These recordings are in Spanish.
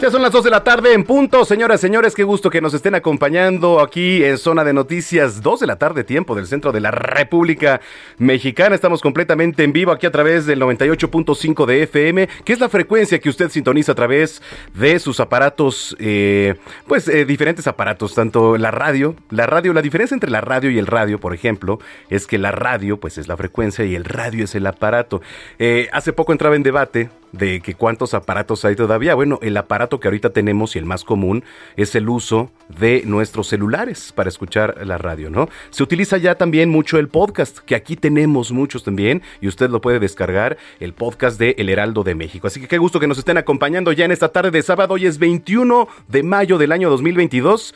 Ya son las 2 de la tarde en punto, señoras, señores, qué gusto que nos estén acompañando aquí en Zona de Noticias, 2 de la tarde, tiempo del centro de la República Mexicana. Estamos completamente en vivo aquí a través del 98.5 de FM, que es la frecuencia que usted sintoniza a través de sus aparatos, eh, pues eh, diferentes aparatos, tanto la radio, la radio, la diferencia entre la radio y el radio, por ejemplo, es que la radio, pues es la frecuencia y el radio es el aparato. Eh, hace poco entraba en debate de que cuántos aparatos hay todavía. Bueno, el aparato que ahorita tenemos y el más común es el uso de nuestros celulares para escuchar la radio, ¿no? Se utiliza ya también mucho el podcast, que aquí tenemos muchos también y usted lo puede descargar, el podcast de El Heraldo de México. Así que qué gusto que nos estén acompañando ya en esta tarde de sábado. Hoy es 21 de mayo del año 2022.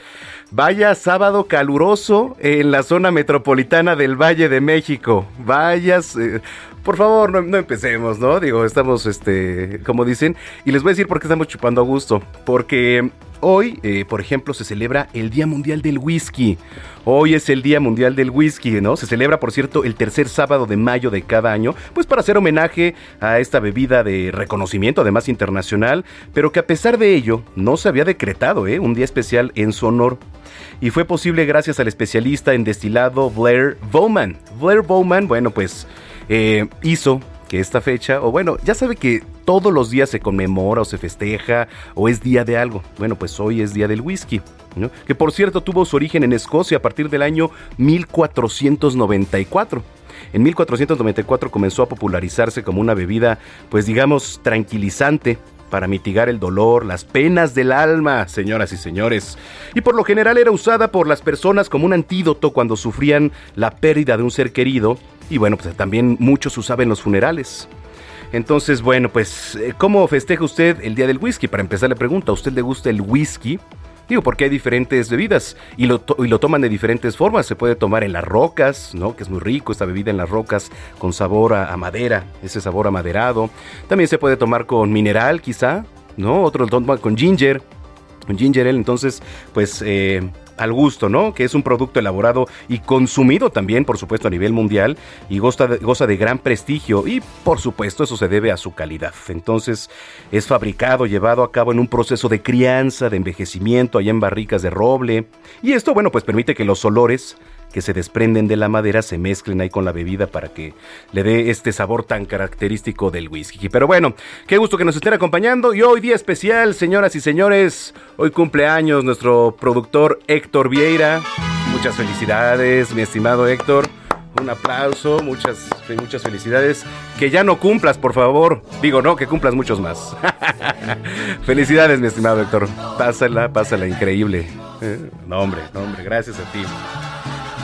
Vaya sábado caluroso en la zona metropolitana del Valle de México. Vayas... Eh, por favor, no, no, empecemos, ¿no? Digo, estamos, este, como dicen, y les voy a decir por qué estamos chupando a gusto. Porque hoy, eh, por ejemplo, se celebra el Día Mundial del Whisky. Hoy es el Día Mundial del Whisky, ¿no? Se celebra, por cierto, el tercer sábado de mayo de cada año, pues para hacer homenaje a esta bebida de reconocimiento, además internacional, pero que a pesar de ello no se había decretado, ¿eh? Un día especial en su honor y fue posible gracias al especialista en destilado Blair Bowman. Blair Bowman, bueno, pues eh, hizo que esta fecha, o bueno, ya sabe que todos los días se conmemora o se festeja o es día de algo. Bueno, pues hoy es día del whisky, que por cierto tuvo su origen en Escocia a partir del año 1494. En 1494 comenzó a popularizarse como una bebida, pues digamos, tranquilizante para mitigar el dolor, las penas del alma, señoras y señores. Y por lo general era usada por las personas como un antídoto cuando sufrían la pérdida de un ser querido. Y bueno, pues también muchos usaban los funerales. Entonces, bueno, pues, ¿cómo festeja usted el Día del Whisky? Para empezar, le pregunto, ¿a usted le gusta el whisky? Digo, porque hay diferentes bebidas y lo, y lo, toman de diferentes formas. Se puede tomar en las rocas, ¿no? Que es muy rico esta bebida en las rocas con sabor a, madera, ese sabor amaderado. También se puede tomar con mineral, quizá, ¿no? Otro lo toma con ginger, con ginger ale. Entonces, pues eh, al gusto, ¿no? Que es un producto elaborado y consumido también, por supuesto, a nivel mundial y goza de, gran prestigio y, por supuesto, eso se debe a su calidad. Entonces, es fabricado, llevado a cabo en un proceso de crianza, de envejecimiento, allá en barricas de roble. Y esto, bueno, pues permite que los olores que se desprenden de la madera se mezclen ahí con la bebida para que le dé este sabor tan característico del whisky. Pero bueno, qué gusto que nos estén acompañando y hoy día especial, señoras y señores, hoy cumpleaños nuestro productor Héctor Vieira. Muchas felicidades, mi estimado Héctor. Un aplauso, muchas, muchas felicidades. Que ya no cumplas, por favor. Digo, no, que cumplas muchos más. felicidades, mi estimado Héctor. Pásala, pásala, increíble. No, hombre, no, hombre, gracias a ti.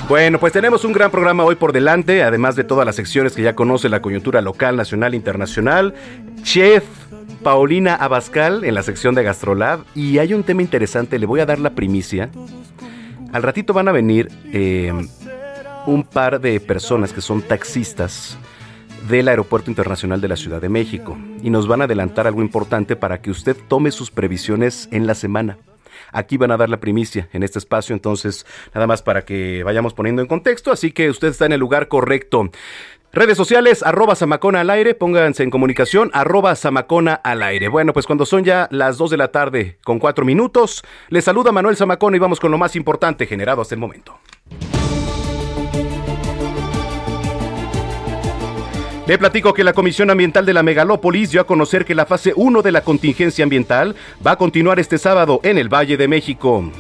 Bueno, pues tenemos un gran programa hoy por delante, además de todas las secciones que ya conoce la coyuntura local, nacional, internacional. Chef Paulina Abascal en la sección de Gastrolab. Y hay un tema interesante, le voy a dar la primicia. Al ratito van a venir eh, un par de personas que son taxistas del Aeropuerto Internacional de la Ciudad de México y nos van a adelantar algo importante para que usted tome sus previsiones en la semana. Aquí van a dar la primicia en este espacio, entonces nada más para que vayamos poniendo en contexto, así que usted está en el lugar correcto. Redes sociales, arroba Samacona al aire, pónganse en comunicación, arroba Samacona al aire. Bueno, pues cuando son ya las 2 de la tarde con 4 minutos, les saluda Manuel Zamacona y vamos con lo más importante generado hasta el momento. Le platico que la Comisión Ambiental de la Megalópolis dio a conocer que la fase 1 de la contingencia ambiental va a continuar este sábado en el Valle de México.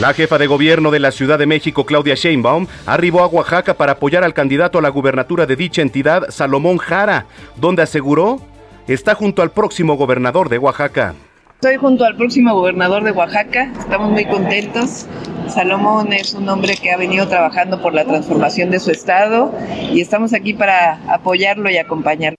La jefa de gobierno de la Ciudad de México, Claudia Sheinbaum, arribó a Oaxaca para apoyar al candidato a la gubernatura de dicha entidad, Salomón Jara, donde aseguró está junto al próximo gobernador de Oaxaca. Estoy junto al próximo gobernador de Oaxaca, estamos muy contentos. Salomón es un hombre que ha venido trabajando por la transformación de su estado y estamos aquí para apoyarlo y acompañarlo.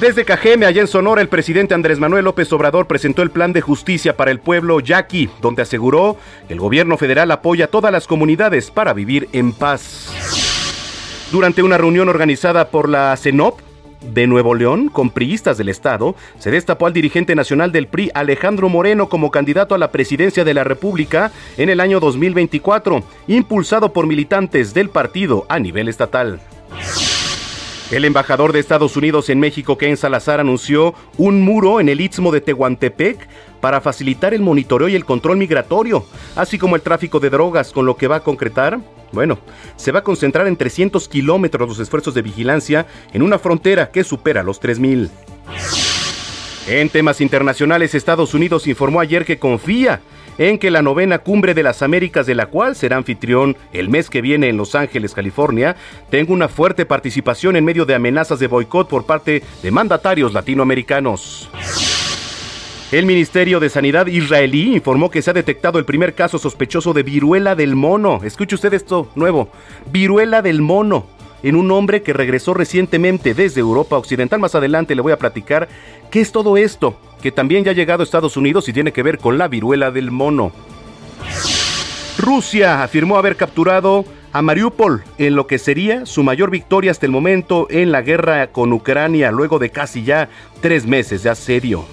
Desde Cajeme, allá en Sonora, el presidente Andrés Manuel López Obrador presentó el plan de justicia para el pueblo yaqui, donde aseguró que el gobierno federal apoya a todas las comunidades para vivir en paz. Durante una reunión organizada por la CENOP, de Nuevo León, con priistas del Estado, se destapó al dirigente nacional del PRI, Alejandro Moreno, como candidato a la presidencia de la República en el año 2024, impulsado por militantes del partido a nivel estatal. El embajador de Estados Unidos en México, Ken Salazar, anunció un muro en el istmo de Tehuantepec para facilitar el monitoreo y el control migratorio, así como el tráfico de drogas, con lo que va a concretar, bueno, se va a concentrar en 300 kilómetros los esfuerzos de vigilancia en una frontera que supera los 3.000. En temas internacionales, Estados Unidos informó ayer que confía en que la novena cumbre de las Américas, de la cual será anfitrión el mes que viene en Los Ángeles, California, tenga una fuerte participación en medio de amenazas de boicot por parte de mandatarios latinoamericanos. El Ministerio de Sanidad israelí informó que se ha detectado el primer caso sospechoso de viruela del mono. Escuche usted esto nuevo. Viruela del mono en un hombre que regresó recientemente desde Europa Occidental. Más adelante le voy a platicar qué es todo esto que también ya ha llegado a Estados Unidos y tiene que ver con la viruela del mono. Rusia afirmó haber capturado a Mariupol en lo que sería su mayor victoria hasta el momento en la guerra con Ucrania luego de casi ya tres meses de asedio.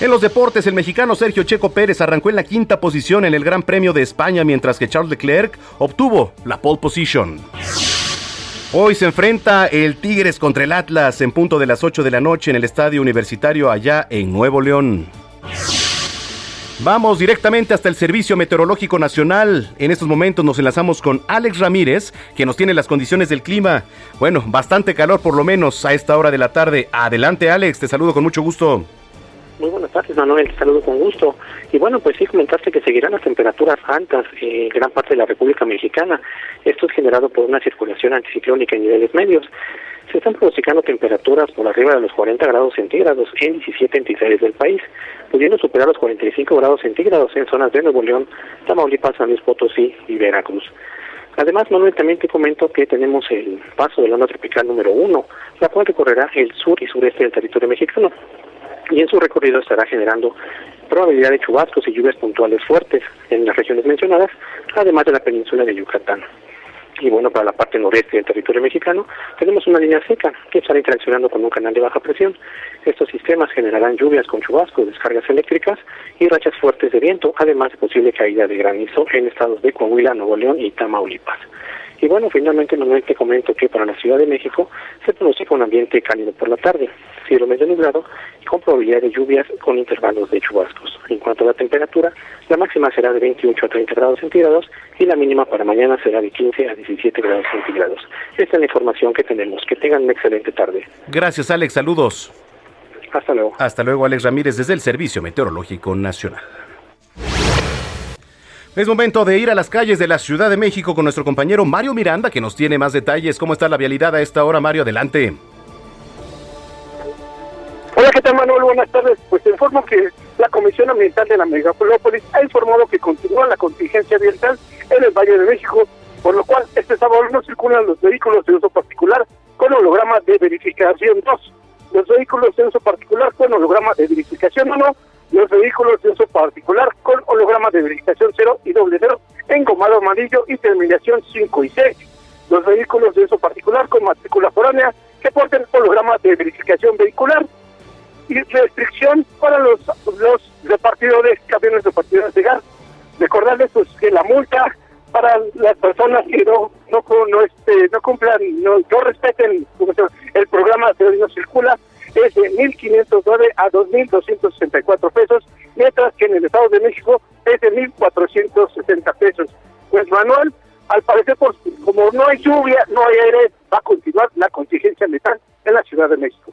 En los deportes, el mexicano Sergio Checo Pérez arrancó en la quinta posición en el Gran Premio de España, mientras que Charles Leclerc obtuvo la pole position. Hoy se enfrenta el Tigres contra el Atlas en punto de las 8 de la noche en el Estadio Universitario allá en Nuevo León. Vamos directamente hasta el Servicio Meteorológico Nacional. En estos momentos nos enlazamos con Alex Ramírez, que nos tiene las condiciones del clima. Bueno, bastante calor por lo menos a esta hora de la tarde. Adelante Alex, te saludo con mucho gusto. Muy buenas tardes, Manuel. Te saludo con gusto. Y bueno, pues sí comentaste que seguirán las temperaturas altas en gran parte de la República Mexicana. Esto es generado por una circulación anticiclónica en niveles medios. Se están pronosticando temperaturas por arriba de los 40 grados centígrados en 17 entidades del país, pudiendo superar los 45 grados centígrados en zonas de Nuevo León, Tamaulipas, San Luis Potosí y Veracruz. Además, Manuel, también te comento que tenemos el paso de la onda tropical número uno, la cual recorrerá el sur y sureste del territorio mexicano y en su recorrido estará generando probabilidad de chubascos y lluvias puntuales fuertes en las regiones mencionadas, además de la península de Yucatán. Y bueno, para la parte noreste del territorio mexicano tenemos una línea seca que estará interaccionando con un canal de baja presión. Estos sistemas generarán lluvias con chubascos, descargas eléctricas y rachas fuertes de viento, además de posible caída de granizo en estados de Coahuila, Nuevo León y Tamaulipas. Y bueno, finalmente te comento que para la Ciudad de México se pronostica un ambiente cálido por la tarde, cielo medio nublado y con probabilidad de lluvias con intervalos de chubascos. En cuanto a la temperatura, la máxima será de 28 a 30 grados centígrados y la mínima para mañana será de 15 a 17 grados centígrados. Esta es la información que tenemos. Que tengan una excelente tarde. Gracias, Alex. Saludos. Hasta luego. Hasta luego, Alex Ramírez, desde el Servicio Meteorológico Nacional. Es momento de ir a las calles de la Ciudad de México con nuestro compañero Mario Miranda, que nos tiene más detalles. ¿Cómo está la vialidad a esta hora, Mario? Adelante. Hola, ¿qué tal, Manuel? Buenas tardes. Pues te informo que la Comisión Ambiental de la Megalópolis ha informado que continúa la contingencia ambiental en el Valle de México, por lo cual este sábado no circulan los vehículos de uso particular con holograma de verificación 2. Los vehículos de uso particular con holograma de verificación 1 los vehículos de uso particular con holograma de verificación 0 y doble 0 engomado amarillo y terminación 5 y 6. Los vehículos de uso particular con matrícula foránea que porten holograma de verificación vehicular y restricción para los, los repartidores, camiones repartidores de gas. Recordarles pues, que la multa para las personas que no no este, no cumplan, no, no respeten el programa de no circula es de 1.509 a 2.264 pesos, mientras que en el Estado de México es de 1.460 pesos. Pues Manuel, al parecer, por, como no hay lluvia, no hay aire, va a continuar la contingencia metal en la Ciudad de México.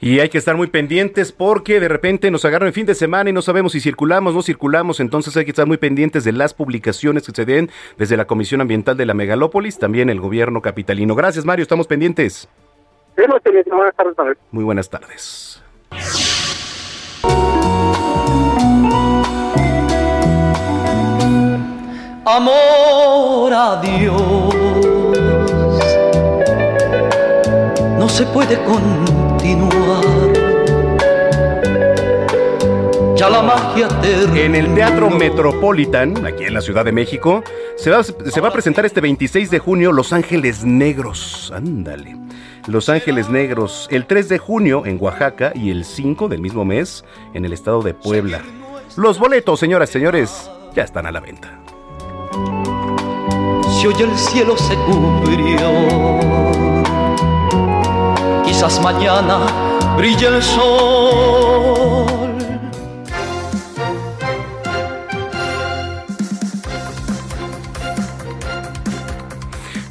Y hay que estar muy pendientes porque de repente nos agarran el fin de semana y no sabemos si circulamos, no circulamos, entonces hay que estar muy pendientes de las publicaciones que se den desde la Comisión Ambiental de la Megalópolis, también el gobierno capitalino. Gracias Mario, estamos pendientes. Buenas tardes, Muy buenas tardes. Amor a Dios, no se puede con ya la magia En el Teatro Metropolitan, aquí en la Ciudad de México, se va, se va a presentar este 26 de junio Los Ángeles Negros. Ándale. Los Ángeles Negros, el 3 de junio en Oaxaca y el 5 del mismo mes en el estado de Puebla. Los boletos, señoras y señores, ya están a la venta. Si hoy el cielo se cubrió quizás mañana brille el sol.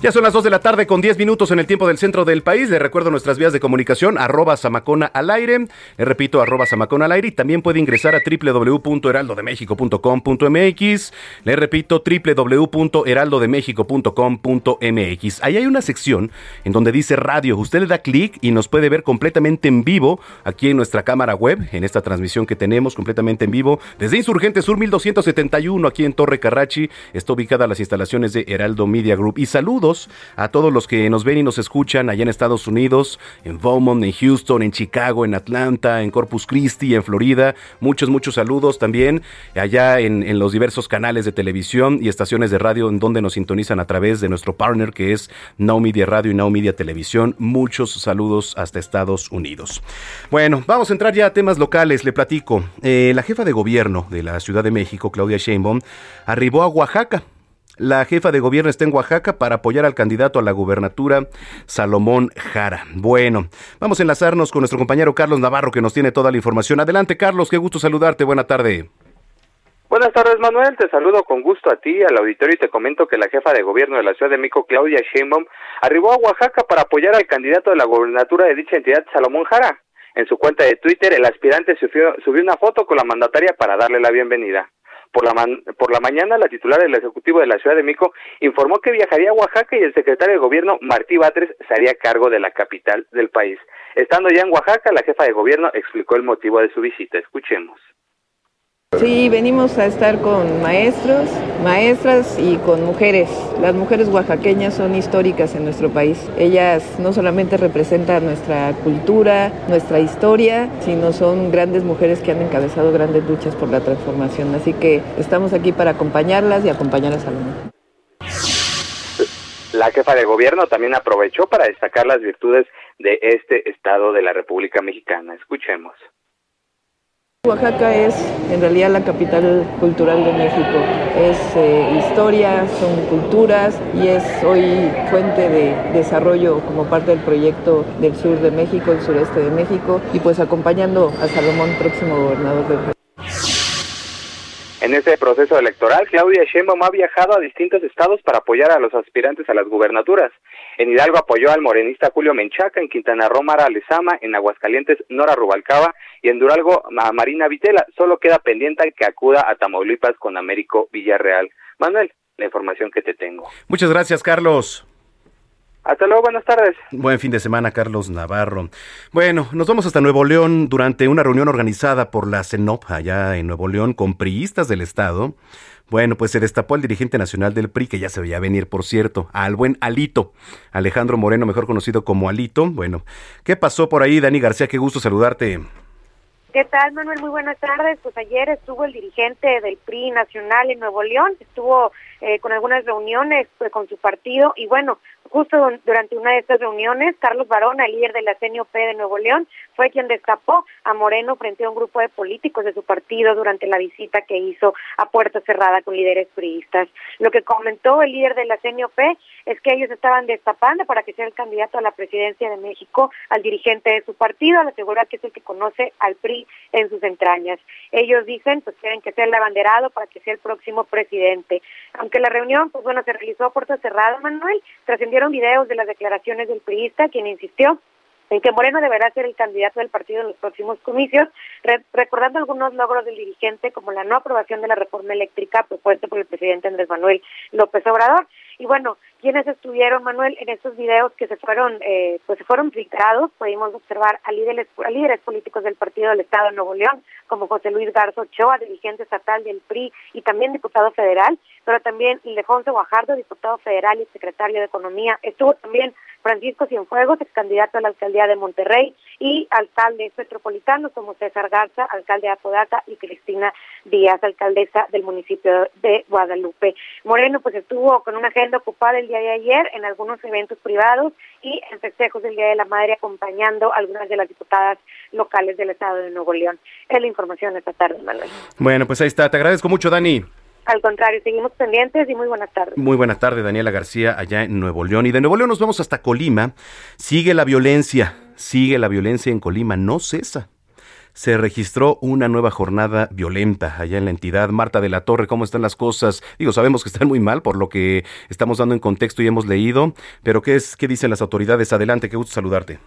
Ya son las 2 de la tarde con 10 minutos en el tiempo del centro del país. Le recuerdo nuestras vías de comunicación, arroba samacona al aire. Le repito, arroba samacona al aire. Y también puede ingresar a www.heraldodemexico.com.mx. Le repito, www.heraldodemexico.com.mx. Ahí hay una sección en donde dice radio. Usted le da clic y nos puede ver completamente en vivo aquí en nuestra cámara web, en esta transmisión que tenemos completamente en vivo desde Insurgente Sur 1271, aquí en Torre Carrachi. Está ubicada las instalaciones de Heraldo Media Group. Y saludos a todos los que nos ven y nos escuchan allá en Estados Unidos, en Beaumont, en Houston, en Chicago, en Atlanta, en Corpus Christi, en Florida. Muchos, muchos saludos también allá en, los diversos canales de televisión y estaciones de radio en donde nos sintonizan a través de nuestro partner que es Now Media Radio y Now Media Televisión. Muchos saludos hasta Estados Unidos. Bueno, vamos a entrar ya a temas locales. Le platico. Eh, la jefa de gobierno de la Ciudad de México, Claudia Sheinbaum, arribó a Oaxaca la jefa de gobierno está en Oaxaca para apoyar al candidato a la gubernatura, Salomón Jara. Bueno, vamos a enlazarnos con nuestro compañero Carlos Navarro, que nos tiene toda la información. Adelante, Carlos, qué gusto saludarte. Buena tarde. Buenas tardes, Manuel. Te saludo con gusto a ti, al auditorio, y te comento que la jefa de gobierno de la Ciudad de México, Claudia Sheinbaum, arribó a Oaxaca para apoyar al candidato a la gubernatura de dicha entidad, Salomón Jara. En su cuenta de Twitter, el aspirante subió una foto con la mandataria para darle la bienvenida. Por la, por la mañana, la titular del Ejecutivo de la Ciudad de México informó que viajaría a Oaxaca y el secretario de Gobierno, Martí Batres, se haría cargo de la capital del país. Estando ya en Oaxaca, la jefa de Gobierno explicó el motivo de su visita. Escuchemos. Sí, venimos a estar con maestros, maestras y con mujeres. Las mujeres oaxaqueñas son históricas en nuestro país. Ellas no solamente representan nuestra cultura, nuestra historia, sino son grandes mujeres que han encabezado grandes luchas por la transformación. Así que estamos aquí para acompañarlas y acompañar a Salomón. La jefa de gobierno también aprovechó para destacar las virtudes de este estado de la República Mexicana. Escuchemos. Oaxaca es en realidad la capital cultural de México. Es eh, historia, son culturas y es hoy fuente de desarrollo como parte del proyecto del sur de México, el sureste de México y pues acompañando a Salomón, próximo gobernador de Oaxaca. En este proceso electoral, Claudia Sheinbaum ha viajado a distintos estados para apoyar a los aspirantes a las gubernaturas. En Hidalgo apoyó al morenista Julio Menchaca, en Quintana Roo Mara Lezama, en Aguascalientes Nora Rubalcaba y en Duralgo a Marina Vitela. Solo queda pendiente que acuda a Tamaulipas con Américo Villarreal. Manuel, la información que te tengo. Muchas gracias, Carlos. Hasta luego, buenas tardes. Buen fin de semana, Carlos Navarro. Bueno, nos vamos hasta Nuevo León durante una reunión organizada por la CENOP allá en Nuevo León con priistas del Estado. Bueno, pues se destapó el dirigente nacional del PRI, que ya se veía venir, por cierto, al buen Alito, Alejandro Moreno, mejor conocido como Alito. Bueno, ¿qué pasó por ahí, Dani García? Qué gusto saludarte. ¿Qué tal, Manuel? Muy buenas tardes. Pues ayer estuvo el dirigente del PRI nacional en Nuevo León, estuvo eh, con algunas reuniones pues, con su partido y bueno, Justo durante una de estas reuniones, Carlos Barona, líder de la CNOP de Nuevo León, fue quien destapó a Moreno frente a un grupo de políticos de su partido durante la visita que hizo a puerta cerrada con líderes priistas. Lo que comentó el líder de la CNOP es que ellos estaban destapando para que sea el candidato a la presidencia de México al dirigente de su partido, al asegurar que es el que conoce al PRI en sus entrañas. Ellos dicen pues tienen que ser el abanderado para que sea el próximo presidente. Aunque la reunión, pues bueno, se realizó a puerta cerrada, Manuel, trascendió videos de las declaraciones del priista, quien insistió en que Moreno deberá ser el candidato del partido en los próximos comicios, recordando algunos logros del dirigente como la no aprobación de la reforma eléctrica propuesta por el presidente Andrés Manuel López Obrador. Y bueno, quienes estuvieron, Manuel, en estos videos que se fueron, eh, pues se fueron filtrados, pudimos observar a líderes, a líderes políticos del Partido del Estado de Nuevo León, como José Luis Garzo Ochoa, dirigente estatal del PRI y también diputado federal, pero también Ildefonso Guajardo, diputado federal y secretario de Economía. Estuvo también Francisco Cienfuegos, ex candidato a la alcaldía de Monterrey, y alcaldes metropolitanos como César Garza, alcalde de Apodaca, y Cristina Díaz, alcaldesa del municipio de Guadalupe. Moreno pues estuvo con una agenda ocupada el día de ayer en algunos eventos privados y en festejos del Día de la Madre acompañando a algunas de las diputadas locales del estado de Nuevo León. Es la información esta tarde, Manuel. Bueno, pues ahí está. Te agradezco mucho, Dani. Al contrario, seguimos pendientes y muy buenas tardes. Muy buenas tardes, Daniela García, allá en Nuevo León. Y de Nuevo León nos vamos hasta Colima. Sigue la violencia, sigue la violencia en Colima, no cesa. Se registró una nueva jornada violenta allá en la entidad. Marta de la Torre, ¿cómo están las cosas? Digo, sabemos que están muy mal por lo que estamos dando en contexto y hemos leído, pero ¿qué, es, qué dicen las autoridades? Adelante, qué gusto saludarte.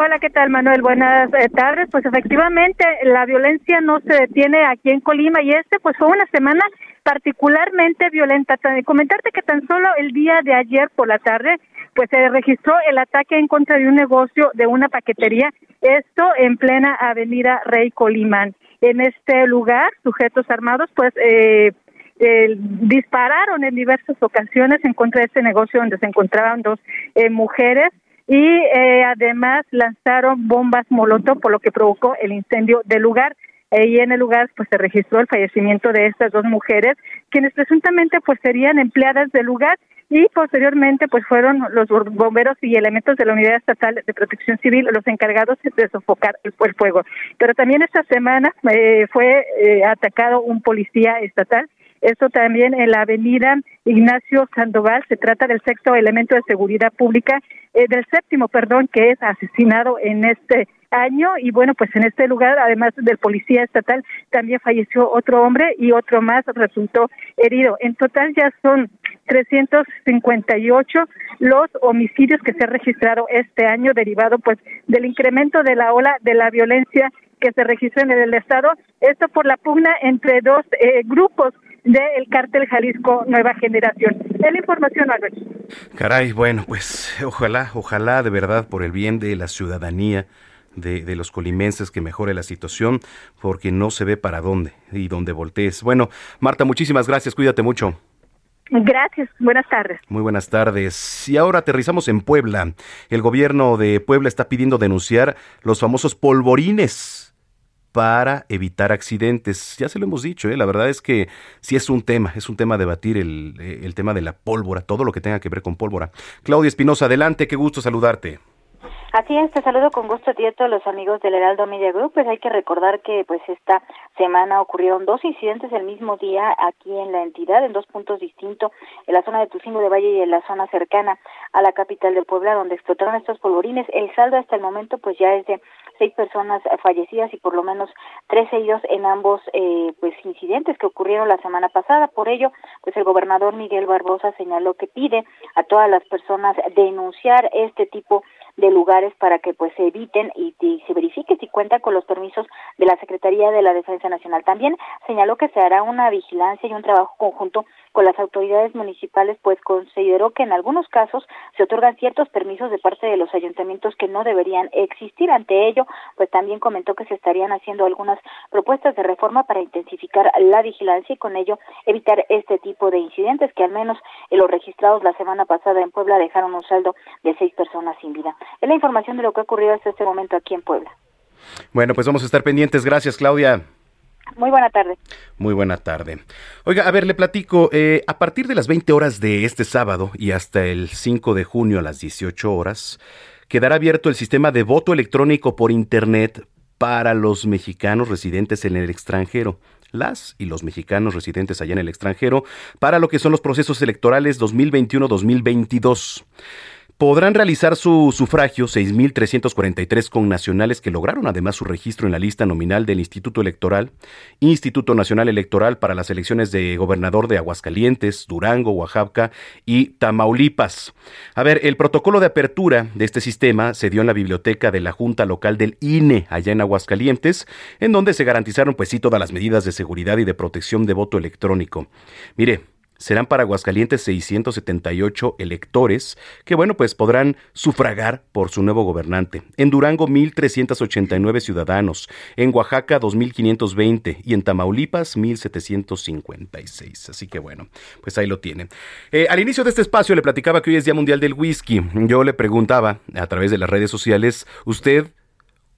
Hola, ¿qué tal, Manuel? Buenas eh, tardes. Pues efectivamente, la violencia no se detiene aquí en Colima y este, pues fue una semana particularmente violenta. Comentarte que tan solo el día de ayer por la tarde, pues se registró el ataque en contra de un negocio de una paquetería, esto en plena avenida Rey Colimán. En este lugar, sujetos armados, pues eh, eh, dispararon en diversas ocasiones en contra de este negocio donde se encontraban dos eh, mujeres y eh, además lanzaron bombas molotov por lo que provocó el incendio del lugar y en el lugar pues se registró el fallecimiento de estas dos mujeres quienes presuntamente pues serían empleadas del lugar y posteriormente pues fueron los bomberos y elementos de la Unidad Estatal de Protección Civil los encargados de sofocar el, fuego. Pero también esta semana eh, fue eh, atacado un policía estatal esto también en la avenida Ignacio Sandoval. Se trata del sexto elemento de seguridad pública, eh, del séptimo, perdón, que es asesinado en este año. Y bueno, pues en este lugar, además del policía estatal, también falleció otro hombre y otro más resultó herido. En total ya son 358 los homicidios que se han registrado este año derivado pues del incremento de la ola de la violencia que se registró en el estado, esto por la pugna entre dos eh, grupos del cártel Jalisco Nueva Generación. Es la información, Albert. Caray, bueno, pues ojalá, ojalá de verdad por el bien de la ciudadanía. De, de, los colimenses que mejore la situación porque no se ve para dónde y dónde voltees. Bueno, Marta, muchísimas gracias, cuídate mucho. Gracias, buenas tardes. Muy buenas tardes. Y ahora aterrizamos en Puebla. El gobierno de Puebla está pidiendo denunciar los famosos polvorines para evitar accidentes. Ya se lo hemos dicho, ¿eh? la verdad es que sí es un tema, es un tema a debatir el, eh, el tema de la pólvora, todo lo que tenga que ver con pólvora. Claudia Espinosa, adelante, qué gusto saludarte. Así es, te saludo con gusto a ti a todos los amigos del Heraldo Media Group. Pues hay que recordar que pues esta semana ocurrieron dos incidentes el mismo día aquí en la entidad, en dos puntos distintos, en la zona de Tucingo de Valle y en la zona cercana a la capital de Puebla, donde explotaron estos polvorines. El saldo hasta el momento pues ya es de seis personas fallecidas y por lo menos tres heridos en ambos eh, pues incidentes que ocurrieron la semana pasada. Por ello, pues el gobernador Miguel Barbosa señaló que pide a todas las personas denunciar este tipo de lugares para que pues se eviten y, se verifique si cuenta con los permisos de la Secretaría de la Defensa Nacional. También señaló que se hará una vigilancia y un trabajo conjunto con las autoridades municipales, pues consideró que en algunos casos se otorgan ciertos permisos de parte de los ayuntamientos que no deberían existir. Ante ello, pues también comentó que se estarían haciendo algunas propuestas de reforma para intensificar la vigilancia y con ello evitar este tipo de incidentes que al menos en los registrados la semana pasada en Puebla dejaron un saldo de seis personas sin vida. Es la información de lo que ha ocurrido hasta este momento aquí en Puebla. Bueno, pues vamos a estar pendientes. Gracias, Claudia. Muy buena tarde. Muy buena tarde. Oiga, a ver, le platico, eh, a partir de las 20 horas de este sábado y hasta el 5 de junio a las 18 horas, quedará abierto el sistema de voto electrónico por Internet para los mexicanos residentes en el extranjero las y los mexicanos residentes allá en el extranjero para lo que son los procesos electorales 2021-2022. Podrán realizar su sufragio 6.343 connacionales que lograron además su registro en la lista nominal del Instituto Electoral, Instituto Nacional Electoral para las elecciones de gobernador de Aguascalientes, Durango, Oaxaca y Tamaulipas. A ver, el protocolo de apertura de este sistema se dio en la biblioteca de la Junta Local del INE, allá en Aguascalientes, en donde se garantizaron pues sí todas las medidas de seguridad y de protección de voto electrónico. Mire, serán para Aguascalientes 678 electores que, bueno, pues podrán sufragar por su nuevo gobernante. En Durango, 1.389 ciudadanos. En Oaxaca, 2.520. Y en Tamaulipas, 1.756. Así que, bueno, pues ahí lo tienen. Eh, al inicio de este espacio le platicaba que hoy es Día Mundial del Whisky. Yo le preguntaba a través de las redes sociales, ¿usted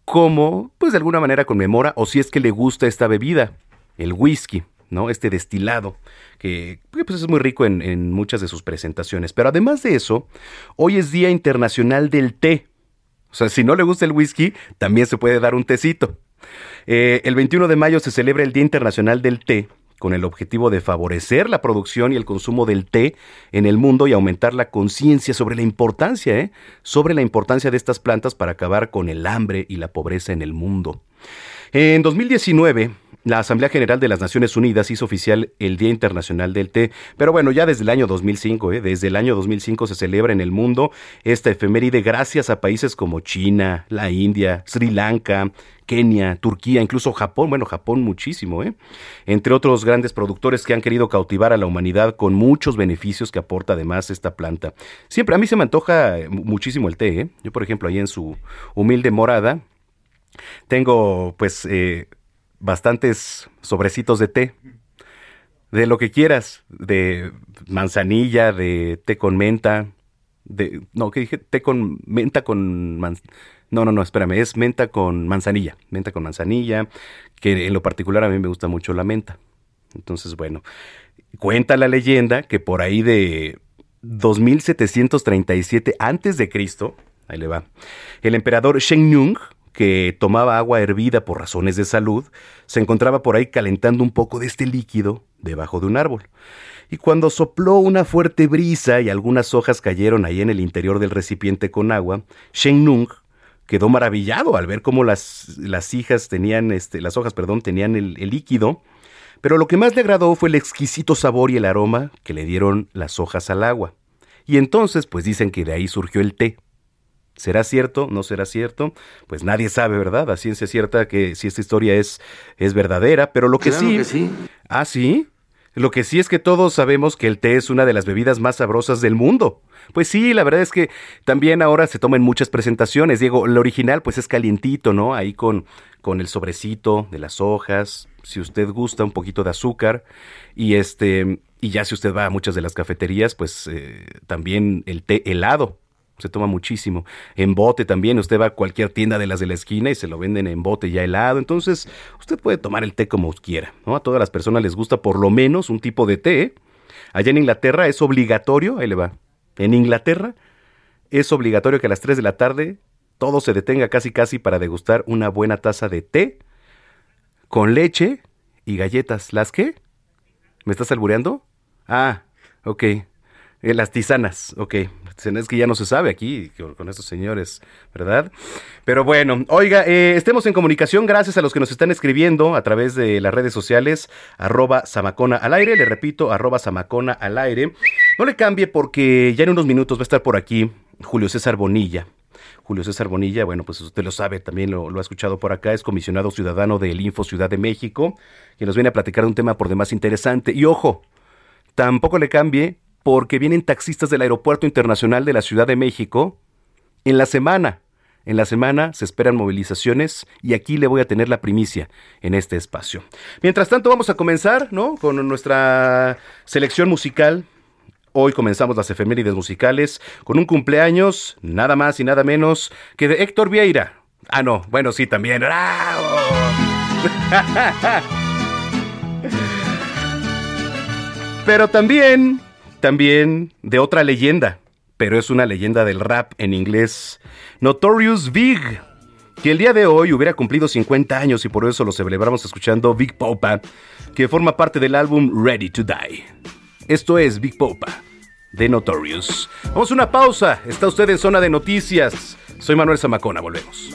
cómo, pues de alguna manera conmemora o si es que le gusta esta bebida, el whisky? ¿No? Este destilado, que pues, es muy rico en, muchas de sus presentaciones. Pero además de eso, hoy es Día Internacional del Té. O sea, si no le gusta el whisky, también se puede dar un tecito. Eh, el 21 de mayo se celebra el Día Internacional del Té, con el objetivo de favorecer la producción y el consumo del té en el mundo y aumentar la conciencia sobre la importancia, ¿eh? sobre la importancia de estas plantas para acabar con el hambre y la pobreza en el mundo. En 2019, la Asamblea General de las Naciones Unidas hizo oficial el Día Internacional del Té, pero bueno, ya desde el año 2005, ¿eh? desde el año 2005 se celebra en el mundo esta efeméride gracias a países como China, la India, Sri Lanka, Kenia, Turquía, incluso Japón, bueno, Japón muchísimo, ¿eh? Entre otros grandes productores que han querido cautivar a la humanidad con muchos beneficios que aporta además esta planta. Siempre a mí se me antoja muchísimo el té, ¿eh? Yo, por ejemplo, ahí en su humilde morada, tengo pues eh, bastantes sobrecitos de té, de lo que quieras, de manzanilla, de té con menta, de, no, ¿qué dije? Té con menta con no, no, no, espérame, es menta con manzanilla, menta con manzanilla, que en lo particular a mí me gusta mucho la menta. Entonces, bueno, cuenta la leyenda que por ahí de 2737 antes de Cristo, ahí le va, el emperador Shen Nung que tomaba agua hervida por razones de salud, se encontraba por ahí calentando un poco de este líquido debajo de un árbol. Y cuando sopló una fuerte brisa y algunas hojas cayeron ahí en el interior del recipiente con agua, Shen Nung quedó maravillado al ver cómo las, las hijas tenían, este, las hojas, perdón, tenían el líquido, pero lo que más le agradó fue el exquisito sabor y el aroma que le dieron las hojas al agua. Y entonces, pues dicen que de ahí surgió el té. ¿Será cierto? ¿No será cierto? Pues nadie sabe, ¿verdad? A ciencia cierta que si esta historia es, es verdadera, pero lo que sí... sí. Ah, sí. Lo que sí es que todos sabemos que el té es una de las bebidas más sabrosas del mundo. Pues sí, la verdad es que también ahora se toma en muchas presentaciones. Diego, el original pues es calientito, ¿no? Ahí con, con el sobrecito de las hojas, si usted gusta, un poquito de azúcar. Y este, y ya si usted va a muchas de las cafeterías, pues eh, también el té helado se toma muchísimo. En bote también, usted va a cualquier tienda de las de la esquina y se lo venden en bote ya helado. Entonces, usted puede tomar el té como quiera, ¿no? A todas las personas les gusta por lo menos un tipo de té. Allá en Inglaterra es obligatorio, ahí le va. En Inglaterra es obligatorio que a las 3 de la tarde todo se detenga casi casi para degustar una buena taza de té con leche y galletas. ¿Las qué? ¿Me estás albureando? Ah, ok. Eh, las tisanas, ok. Es que ya no se sabe aquí con estos señores, ¿verdad? Pero bueno, oiga, eh, estemos en comunicación. Gracias a los que nos están escribiendo a través de las redes sociales, arroba Samacona al aire. Le repito, arroba Samacona al aire. No le cambie porque ya en unos minutos va a estar por aquí Julio César Bonilla. Julio César Bonilla, bueno, pues usted lo sabe, también lo, ha escuchado por acá, es comisionado ciudadano del Info Ciudad de México, que nos viene a platicar de un tema por demás interesante. Y ojo, tampoco le cambie porque vienen taxistas del Aeropuerto Internacional de la Ciudad de México en la semana. En la semana se esperan movilizaciones y aquí le voy a tener la primicia en este espacio. Mientras tanto vamos a comenzar, ¿no? Con nuestra selección musical. Hoy comenzamos las efemérides musicales con un cumpleaños, nada más y nada menos que de Héctor Vieira. Ah, no, bueno, sí, también. Pero también también de otra leyenda, pero es una leyenda del rap en inglés, Notorious Big, que el día de hoy hubiera cumplido 50 años y por eso lo celebramos escuchando Big Popa, que forma parte del álbum Ready to Die. Esto es Big Popa de Notorious. Vamos a una pausa. Está usted en zona de noticias. Soy Manuel Zamacona. Volvemos.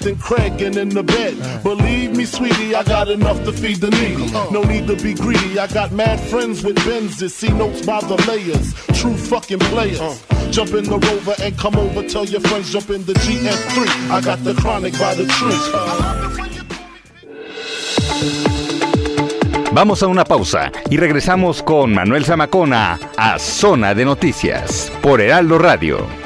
than Craig and in the bed. Believe me, sweetie, I got enough to feed the needy. No need to be greedy. I got mad friends with Benzes. See notes by the layers. True fucking players. Jump in the rover and come over. Tell your friends jump in the GF3. I got the chronic by the tree. Vamos a una pausa y regresamos con Manuel Zamacona a Zona de Noticias por Heraldo Radio.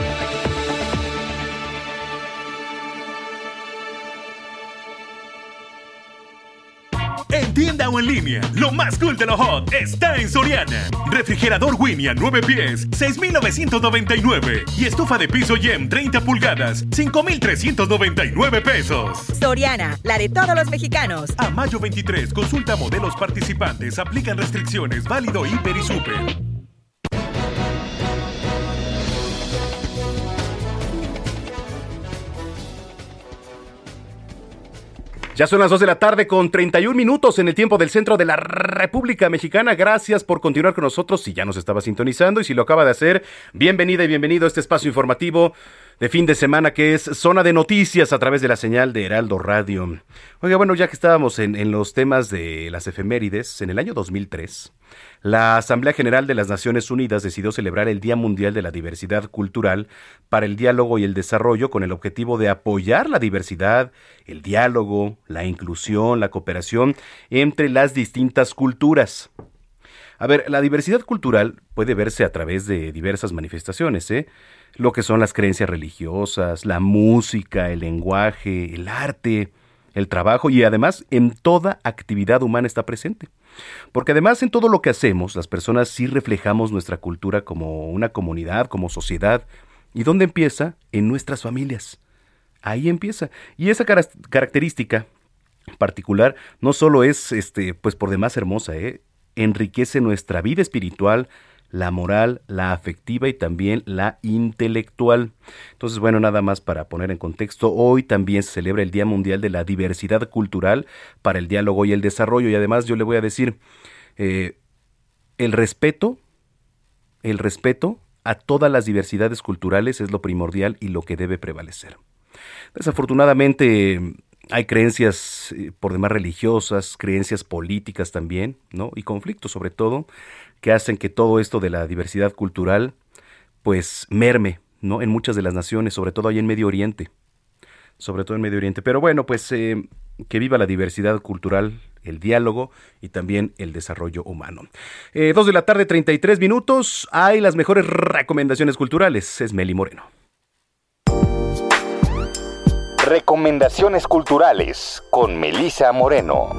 En línea, lo más cool de lo hot está en Soriana. Refrigerador Winnie a 9 pies, 6,999. Y estufa de piso Yem 30 pulgadas, 5,399 pesos. Soriana, la de todos los mexicanos. A mayo 23, consulta modelos participantes, aplican restricciones, válido hiper y super. Ya son las 2 de la tarde con 31 minutos en el tiempo del centro de la República Mexicana. Gracias por continuar con nosotros. Si ya nos estaba sintonizando y si lo acaba de hacer, bienvenida y bienvenido a este espacio informativo de fin de semana que es Zona de Noticias a través de la señal de Heraldo Radio. Oiga, bueno, ya que estábamos en, en los temas de las efemérides, en el año 2003, la Asamblea General de las Naciones Unidas decidió celebrar el Día Mundial de la Diversidad Cultural para el Diálogo y el Desarrollo con el objetivo de apoyar la diversidad, el diálogo, la inclusión, la cooperación entre las distintas culturas. A ver, la diversidad cultural puede verse a través de diversas manifestaciones, ¿eh? Lo que son las creencias religiosas, la música, el lenguaje, el arte, el trabajo y además en toda actividad humana está presente. Porque además en todo lo que hacemos, las personas sí reflejamos nuestra cultura como una comunidad, como sociedad. ¿Y dónde empieza? En nuestras familias. Ahí empieza. Y esa característica particular no solo es este pues por demás hermosa, ¿eh? enriquece nuestra vida espiritual, la moral, la afectiva y también la intelectual. Entonces, bueno, nada más para poner en contexto, hoy también se celebra el Día Mundial de la Diversidad Cultural para el Diálogo y el Desarrollo y además yo le voy a decir, eh, el respeto, el respeto a todas las diversidades culturales es lo primordial y lo que debe prevalecer. Desafortunadamente, hay creencias eh, por demás religiosas, creencias políticas también, ¿no? Y conflictos sobre todo, que hacen que todo esto de la diversidad cultural, pues merme, ¿no? En muchas de las naciones, sobre todo ahí en Medio Oriente. Sobre todo en Medio Oriente. Pero bueno, pues eh, que viva la diversidad cultural, el diálogo y también el desarrollo humano. Eh, dos de la tarde, 33 minutos. Hay las mejores recomendaciones culturales. Es Meli Moreno. Recomendaciones culturales con Melisa Moreno.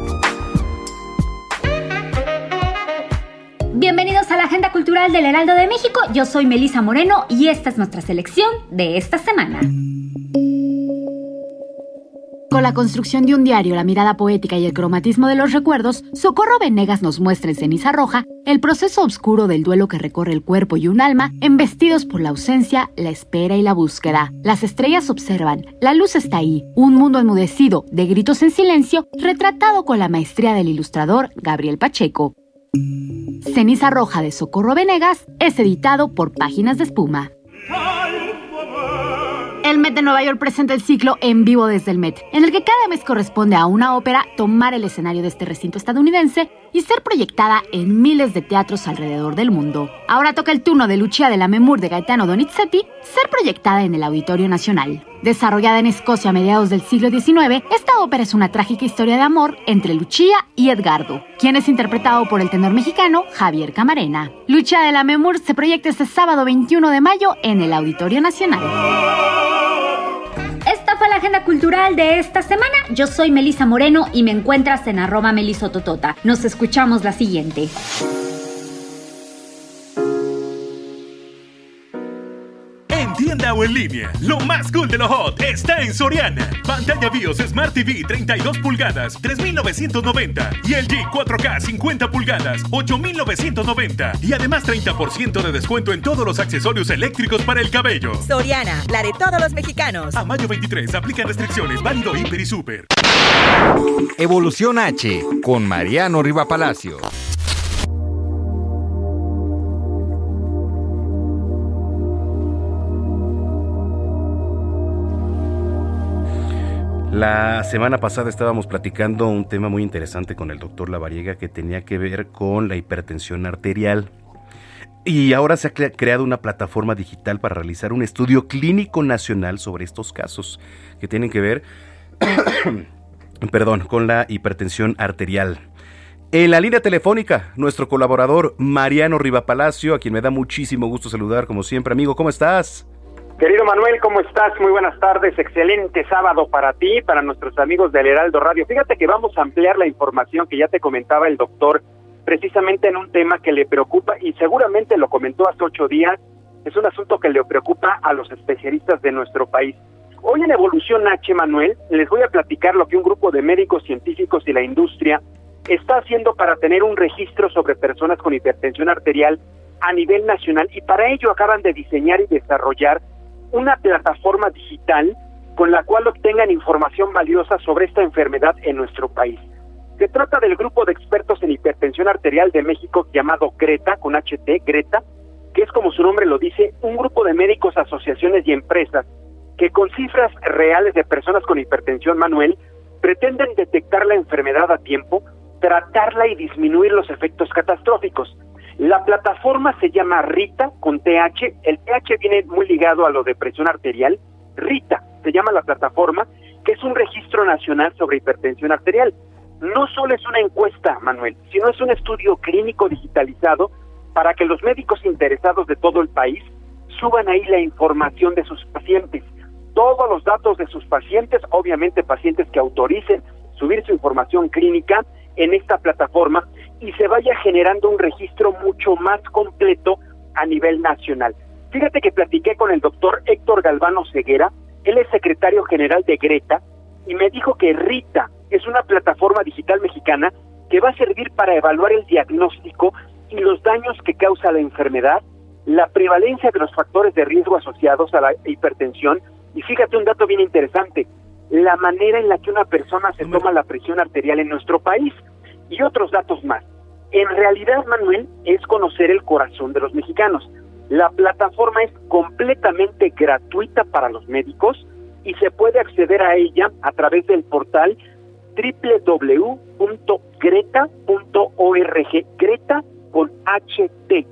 Bienvenidos a la Agenda Cultural del Heraldo de México. Yo soy Melisa Moreno y esta es nuestra selección de esta semana. Con la construcción de un diario, la mirada poética y el cromatismo de los recuerdos, Socorro Venegas nos muestra en ceniza roja el proceso oscuro del duelo que recorre el cuerpo y un alma, embestidos por la ausencia, la espera y la búsqueda. Las estrellas observan, la luz está ahí, un mundo enmudecido, de gritos en silencio, retratado con la maestría del ilustrador Gabriel Pacheco. Ceniza Roja de Socorro Venegas es editado por Páginas de Espuma. De Nueva York presenta el ciclo En vivo desde el Met, en el que cada mes corresponde a una ópera tomar el escenario de este recinto estadounidense y ser proyectada en miles de teatros alrededor del mundo. Ahora toca el turno de Lucia de la Memur de Gaetano Donizetti ser proyectada en el Auditorio Nacional. Desarrollada en Escocia a mediados del siglo XIX, esta ópera es una trágica historia de amor entre Lucia y Edgardo, quien es interpretado por el tenor mexicano Javier Camarena. Lucia de la Memur se proyecta este sábado 21 de mayo en el Auditorio Nacional. Agenda cultural de esta semana. Yo soy Melisa Moreno y me encuentras en arroba melisototota. Nos escuchamos la siguiente. O en línea, lo más cool de lo hot está en Soriana. Pantalla BIOS Smart TV 32 pulgadas, 3,990. Y el G 4K 50 pulgadas, 8,990. Y además 30% de descuento en todos los accesorios eléctricos para el cabello. Soriana, la de todos los mexicanos. A mayo 23, aplican restricciones, válido hiper y super. Evolución H, con Mariano Riva Palacio. La semana pasada estábamos platicando un tema muy interesante con el doctor Lavariega que tenía que ver con la hipertensión arterial. Y ahora se ha cre- creado una plataforma digital para realizar un estudio clínico nacional sobre estos casos que tienen que ver, perdón, con la hipertensión arterial. En la línea telefónica, nuestro colaborador Mariano Rivapalacio, a quien me da muchísimo gusto saludar como siempre. Amigo, ¿cómo estás? Querido Manuel, ¿cómo estás? Muy buenas tardes. Excelente sábado para ti, para nuestros amigos del Heraldo Radio. Fíjate que vamos a ampliar la información que ya te comentaba el doctor, precisamente en un tema que le preocupa y seguramente lo comentó hace ocho días. Es un asunto que le preocupa a los especialistas de nuestro país. Hoy en Evolución H, Manuel, les voy a platicar lo que un grupo de médicos científicos y la industria está haciendo para tener un registro sobre personas con hipertensión arterial a nivel nacional y para ello acaban de diseñar y desarrollar una plataforma digital con la cual obtengan información valiosa sobre esta enfermedad en nuestro país. Se trata del grupo de expertos en hipertensión arterial de México llamado Greta, con HT, Greta, que es como su nombre lo dice, un grupo de médicos, asociaciones y empresas que con cifras reales de personas con hipertensión manuel pretenden detectar la enfermedad a tiempo, tratarla y disminuir los efectos catastróficos. La plataforma se llama RITA con TH. El TH viene muy ligado a lo de presión arterial. RITA se llama la plataforma, que es un registro nacional sobre hipertensión arterial. No solo es una encuesta, Manuel, sino es un estudio clínico digitalizado para que los médicos interesados de todo el país suban ahí la información de sus pacientes. Todos los datos de sus pacientes, obviamente pacientes que autoricen subir su información clínica en esta plataforma y se vaya generando un registro mucho más completo a nivel nacional. Fíjate que platiqué con el doctor Héctor Galvano Ceguera, él es secretario general de Greta, y me dijo que RITA es una plataforma digital mexicana que va a servir para evaluar el diagnóstico y los daños que causa la enfermedad, la prevalencia de los factores de riesgo asociados a la hipertensión, y fíjate un dato bien interesante, la manera en la que una persona se toma la presión arterial en nuestro país y otros datos más. En realidad, Manuel, es conocer el corazón de los mexicanos. La plataforma es completamente gratuita para los médicos y se puede acceder a ella a través del portal www.greta.org, Greta con HT.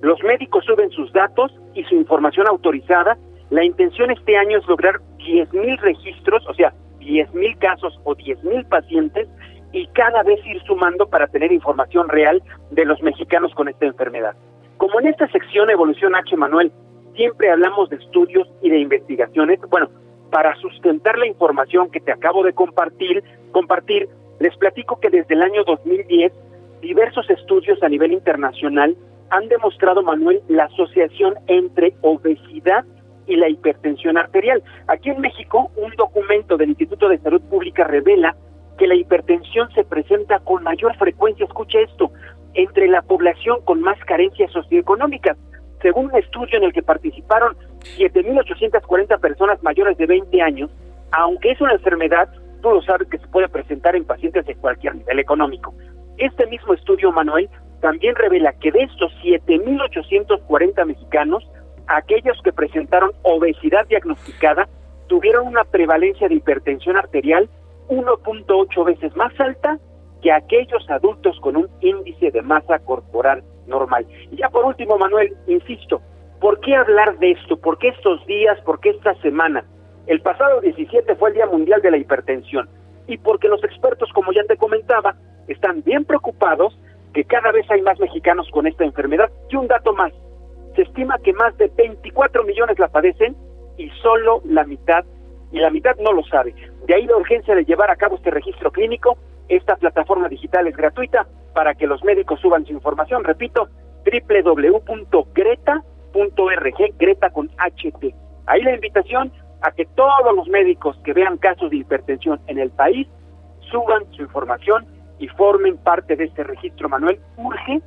Los médicos suben sus datos y su información autorizada. La intención este año es lograr 10.000 registros, o sea, 10.000 casos o 10.000 pacientes y cada vez ir sumando para tener información real de los mexicanos con esta enfermedad. Como en esta sección Evolución H, Manuel, siempre hablamos de estudios y de investigaciones, bueno, para sustentar la información que te acabo de compartir, compartir, les platico que desde el año 2010 diversos estudios a nivel internacional han demostrado, Manuel, la asociación entre obesidad y la hipertensión arterial. Aquí en México, un documento del Instituto de Salud Pública revela que la hipertensión se presenta con mayor frecuencia, escuche esto, entre la población con más carencias socioeconómicas. Según un estudio en el que participaron 7.840 personas mayores de 20 años, aunque es una enfermedad, tú lo sabes que se puede presentar en pacientes de cualquier nivel económico. Este mismo estudio, Manuel, también revela que de estos 7.840 mexicanos, aquellos que presentaron obesidad diagnosticada, tuvieron una prevalencia de hipertensión arterial 1.8 veces más alta que aquellos adultos con un índice de masa corporal normal. Y ya por último, Manuel, insisto, ¿por qué hablar de esto? ¿Por qué estos días? ¿Por qué esta semana? El pasado 17 fue el Día Mundial de la Hipertensión y porque los expertos, como ya te comentaba, están bien preocupados que cada vez hay más mexicanos con esta enfermedad. Y un dato más, se estima que más de 24 millones la padecen y solo la mitad, y la mitad no lo sabe. De ahí la urgencia de llevar a cabo este registro clínico. Esta plataforma digital es gratuita para que los médicos suban su información. Repito, www.greta.org, Greta. Ahí la invitación a que todos los médicos que vean casos de hipertensión en el país suban su información y formen parte de este registro, Manuel. Urge,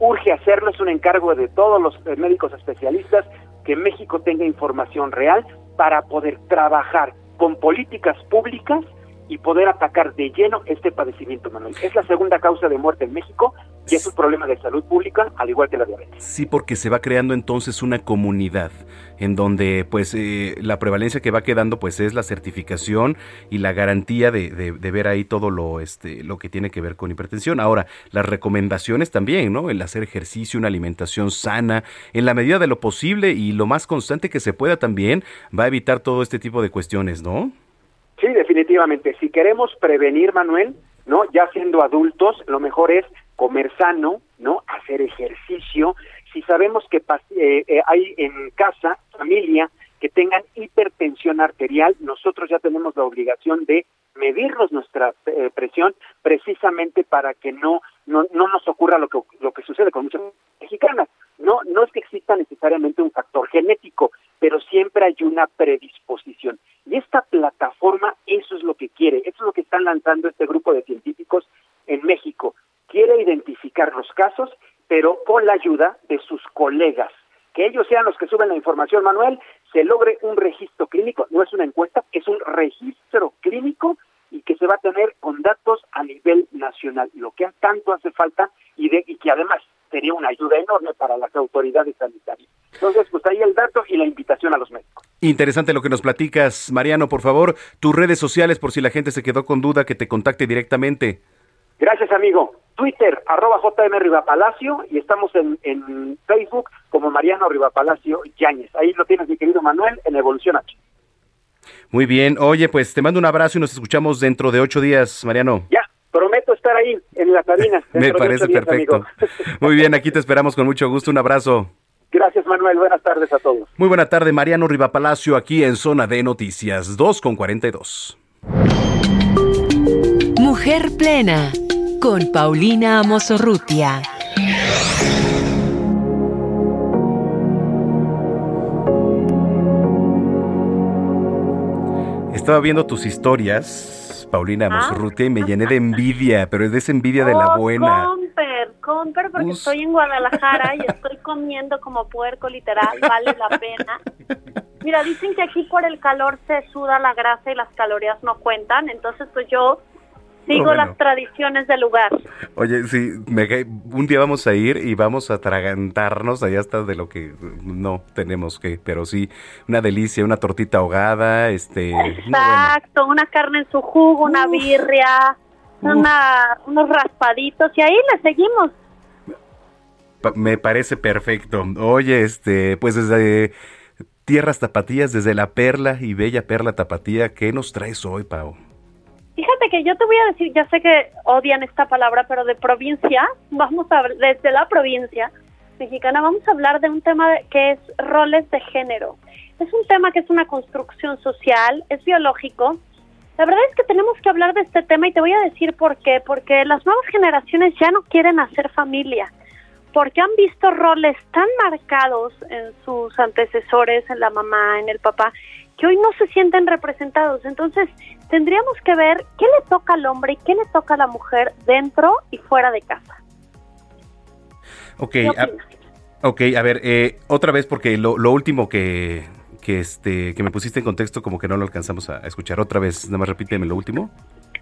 urge hacerlo, es un encargo de todos los eh, médicos especialistas que México tenga información real para poder trabajar con políticas públicas y poder atacar de lleno este padecimiento, Manuel. Es la segunda causa de muerte en México y es un problema de salud pública, al igual que la diabetes. Sí, porque se va creando entonces una comunidad en donde pues eh, la prevalencia que va quedando pues es la certificación y la garantía de, de, ver ahí todo lo este lo que tiene que ver con hipertensión. Ahora, las recomendaciones también, ¿no? El hacer ejercicio, una alimentación sana, en la medida de lo posible y lo más constante que se pueda también va a evitar todo este tipo de cuestiones, ¿no? Sí, definitivamente. Si queremos prevenir, Manuel, ¿no? Ya siendo adultos, lo mejor es comer sano, ¿no? Hacer ejercicio. Si sabemos que eh, eh, hay en casa, familia, que tengan hipertensión arterial, nosotros ya tenemos la obligación de medirnos nuestra eh, presión precisamente para que no, no, no nos ocurra lo que, lo que sucede con muchas mexicanas. No, no es que exista necesariamente un factor genético, pero siempre hay una predisposición. Y esta plataforma, eso es lo que quiere, eso es lo que están lanzando este grupo de científicos en México. Quiere identificar los casos, pero con la ayuda de sus colegas. Que ellos sean los que suben la información, Manuel, se logre un registro clínico, no es una encuesta, es un registro clínico y que se va a tener con datos a nivel nacional, lo que tanto hace falta y, de, y que además sería una ayuda enorme para las autoridades sanitarias. Entonces, pues ahí el dato y la invitación a los médicos. Interesante lo que nos platicas, Mariano, por favor, tus redes sociales por si la gente se quedó con duda, que te contacte directamente. Gracias, amigo. Twitter, arroba JM Rivapalacio, y estamos en, en Facebook como Mariano Rivapalacio Yáñez. Ahí lo tienes, mi querido Manuel, en Evolución H. Muy bien. Oye, pues te mando un abrazo y nos escuchamos dentro de ocho días, Mariano. Ya, prometo estar ahí, en la cabina. Me parece perfecto. Muy bien, aquí te esperamos con mucho gusto. Un abrazo. Gracias, Manuel. Buenas tardes a todos. Muy buena tarde, Mariano Rivapalacio, aquí en Zona de Noticias, 2 con 42. Mujer Plena, con Paulina Amosorrutia. Estaba viendo tus historias, Paulina Amosorrutia, y me llené de envidia, pero es de esa envidia de la Oh, buena. Comper, porque estoy en Guadalajara y estoy comiendo como puerco, literal, vale la pena. Mira, dicen que aquí por el calor se suda la grasa y las calorías no cuentan, entonces pues yo sigo bueno. las tradiciones del lugar. Oye, sí, me un día vamos a ir y vamos a atragantarnos allá hasta de lo que no tenemos que, pero sí, una delicia, una tortita ahogada, este, no, bueno, Exacto, una carne en su jugo, una birria, una, unos raspaditos y ahí le seguimos. pa- me parece perfecto. Oye, este, pues desde Tierras Tapatías, desde la Perla y Bella Perla Tapatía, ¿qué nos traes hoy, Pau? Fíjate que yo te voy a decir, ya sé que odian esta palabra, pero de provincia, vamos a desde la provincia mexicana, vamos a hablar de un tema que es roles de género. Es un tema que es una construcción social, es biológico. La verdad es que tenemos que hablar de este tema y te voy a decir por qué. Porque las nuevas generaciones ya no quieren hacer familia, porque han visto roles tan marcados en sus antecesores, en la mamá, en el papá, que hoy no se sienten representados. Entonces, tendríamos que ver qué le toca al hombre y qué le toca a la mujer dentro y fuera de casa. Ok, ¿Qué a, ok, a ver, eh, otra vez porque lo, lo último que, que, este, que me pusiste en contexto como que no lo alcanzamos a escuchar. Otra vez, nada más repíteme lo último.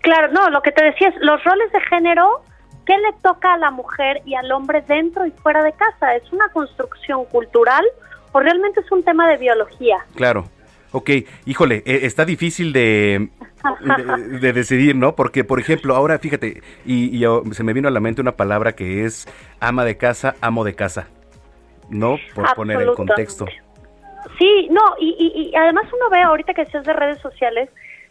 Claro, no, lo que te decía es los roles de género, ¿qué le toca a la mujer y al hombre dentro y fuera de casa? ¿Es una construcción cultural o realmente es un tema de biología? Claro. Ok, híjole, eh, está difícil de, de, decidir, ¿no? Porque, por ejemplo, ahora fíjate, y, se me vino a la mente una palabra que es ama de casa, amo de casa, ¿no? Por poner el contexto. Sí, no, y, y, además uno ve ahorita que seas de redes sociales,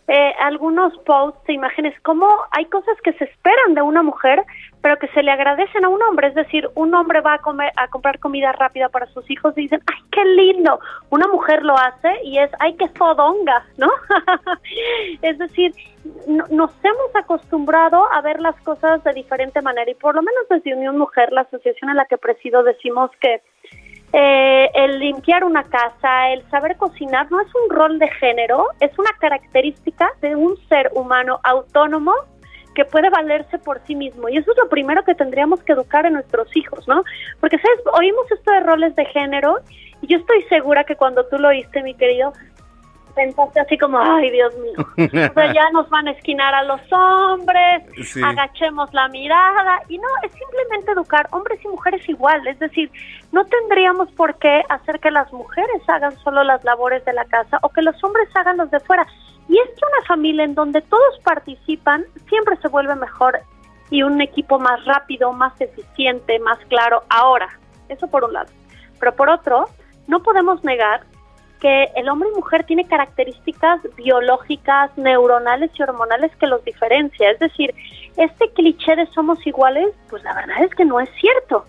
eh, algunos posts, imágenes, como hay cosas que se esperan de una mujer, pero que se le agradecen a un hombre. Es decir, un hombre va a, comer, a comprar comida rápida para sus hijos y dicen, ¡ay, qué lindo! Una mujer lo hace y es, ¡ay, qué fodonga! ¿No? es decir, nos hemos acostumbrado a ver las cosas de diferente manera y por lo menos desde Unión Mujer, la asociación en la que presido, decimos que eh, el limpiar una casa, el saber cocinar, no es un rol de género, es una característica de un ser humano autónomo que puede valerse por sí mismo. Y eso es lo primero que tendríamos que educar a nuestros hijos, ¿no? Porque, ¿sabes? Oímos esto de roles de género y yo estoy segura que cuando tú lo oíste, mi querido, pensaste así como, ay Dios mío, o sea, ya nos van a esquinar a los hombres, agachemos la mirada, y no, es simplemente educar hombres y mujeres igual, es decir, no tendríamos por qué hacer que las mujeres hagan solo las labores de la casa o que los hombres hagan los de fuera. Y es que una familia en donde todos participan siempre se vuelve mejor y un equipo más rápido, más eficiente, más claro. Ahora, eso por un lado. Pero por otro, no podemos negar que el hombre y mujer tiene características biológicas, neuronales y hormonales que los diferencia. Es decir, este cliché de somos iguales, pues la verdad es que no es cierto.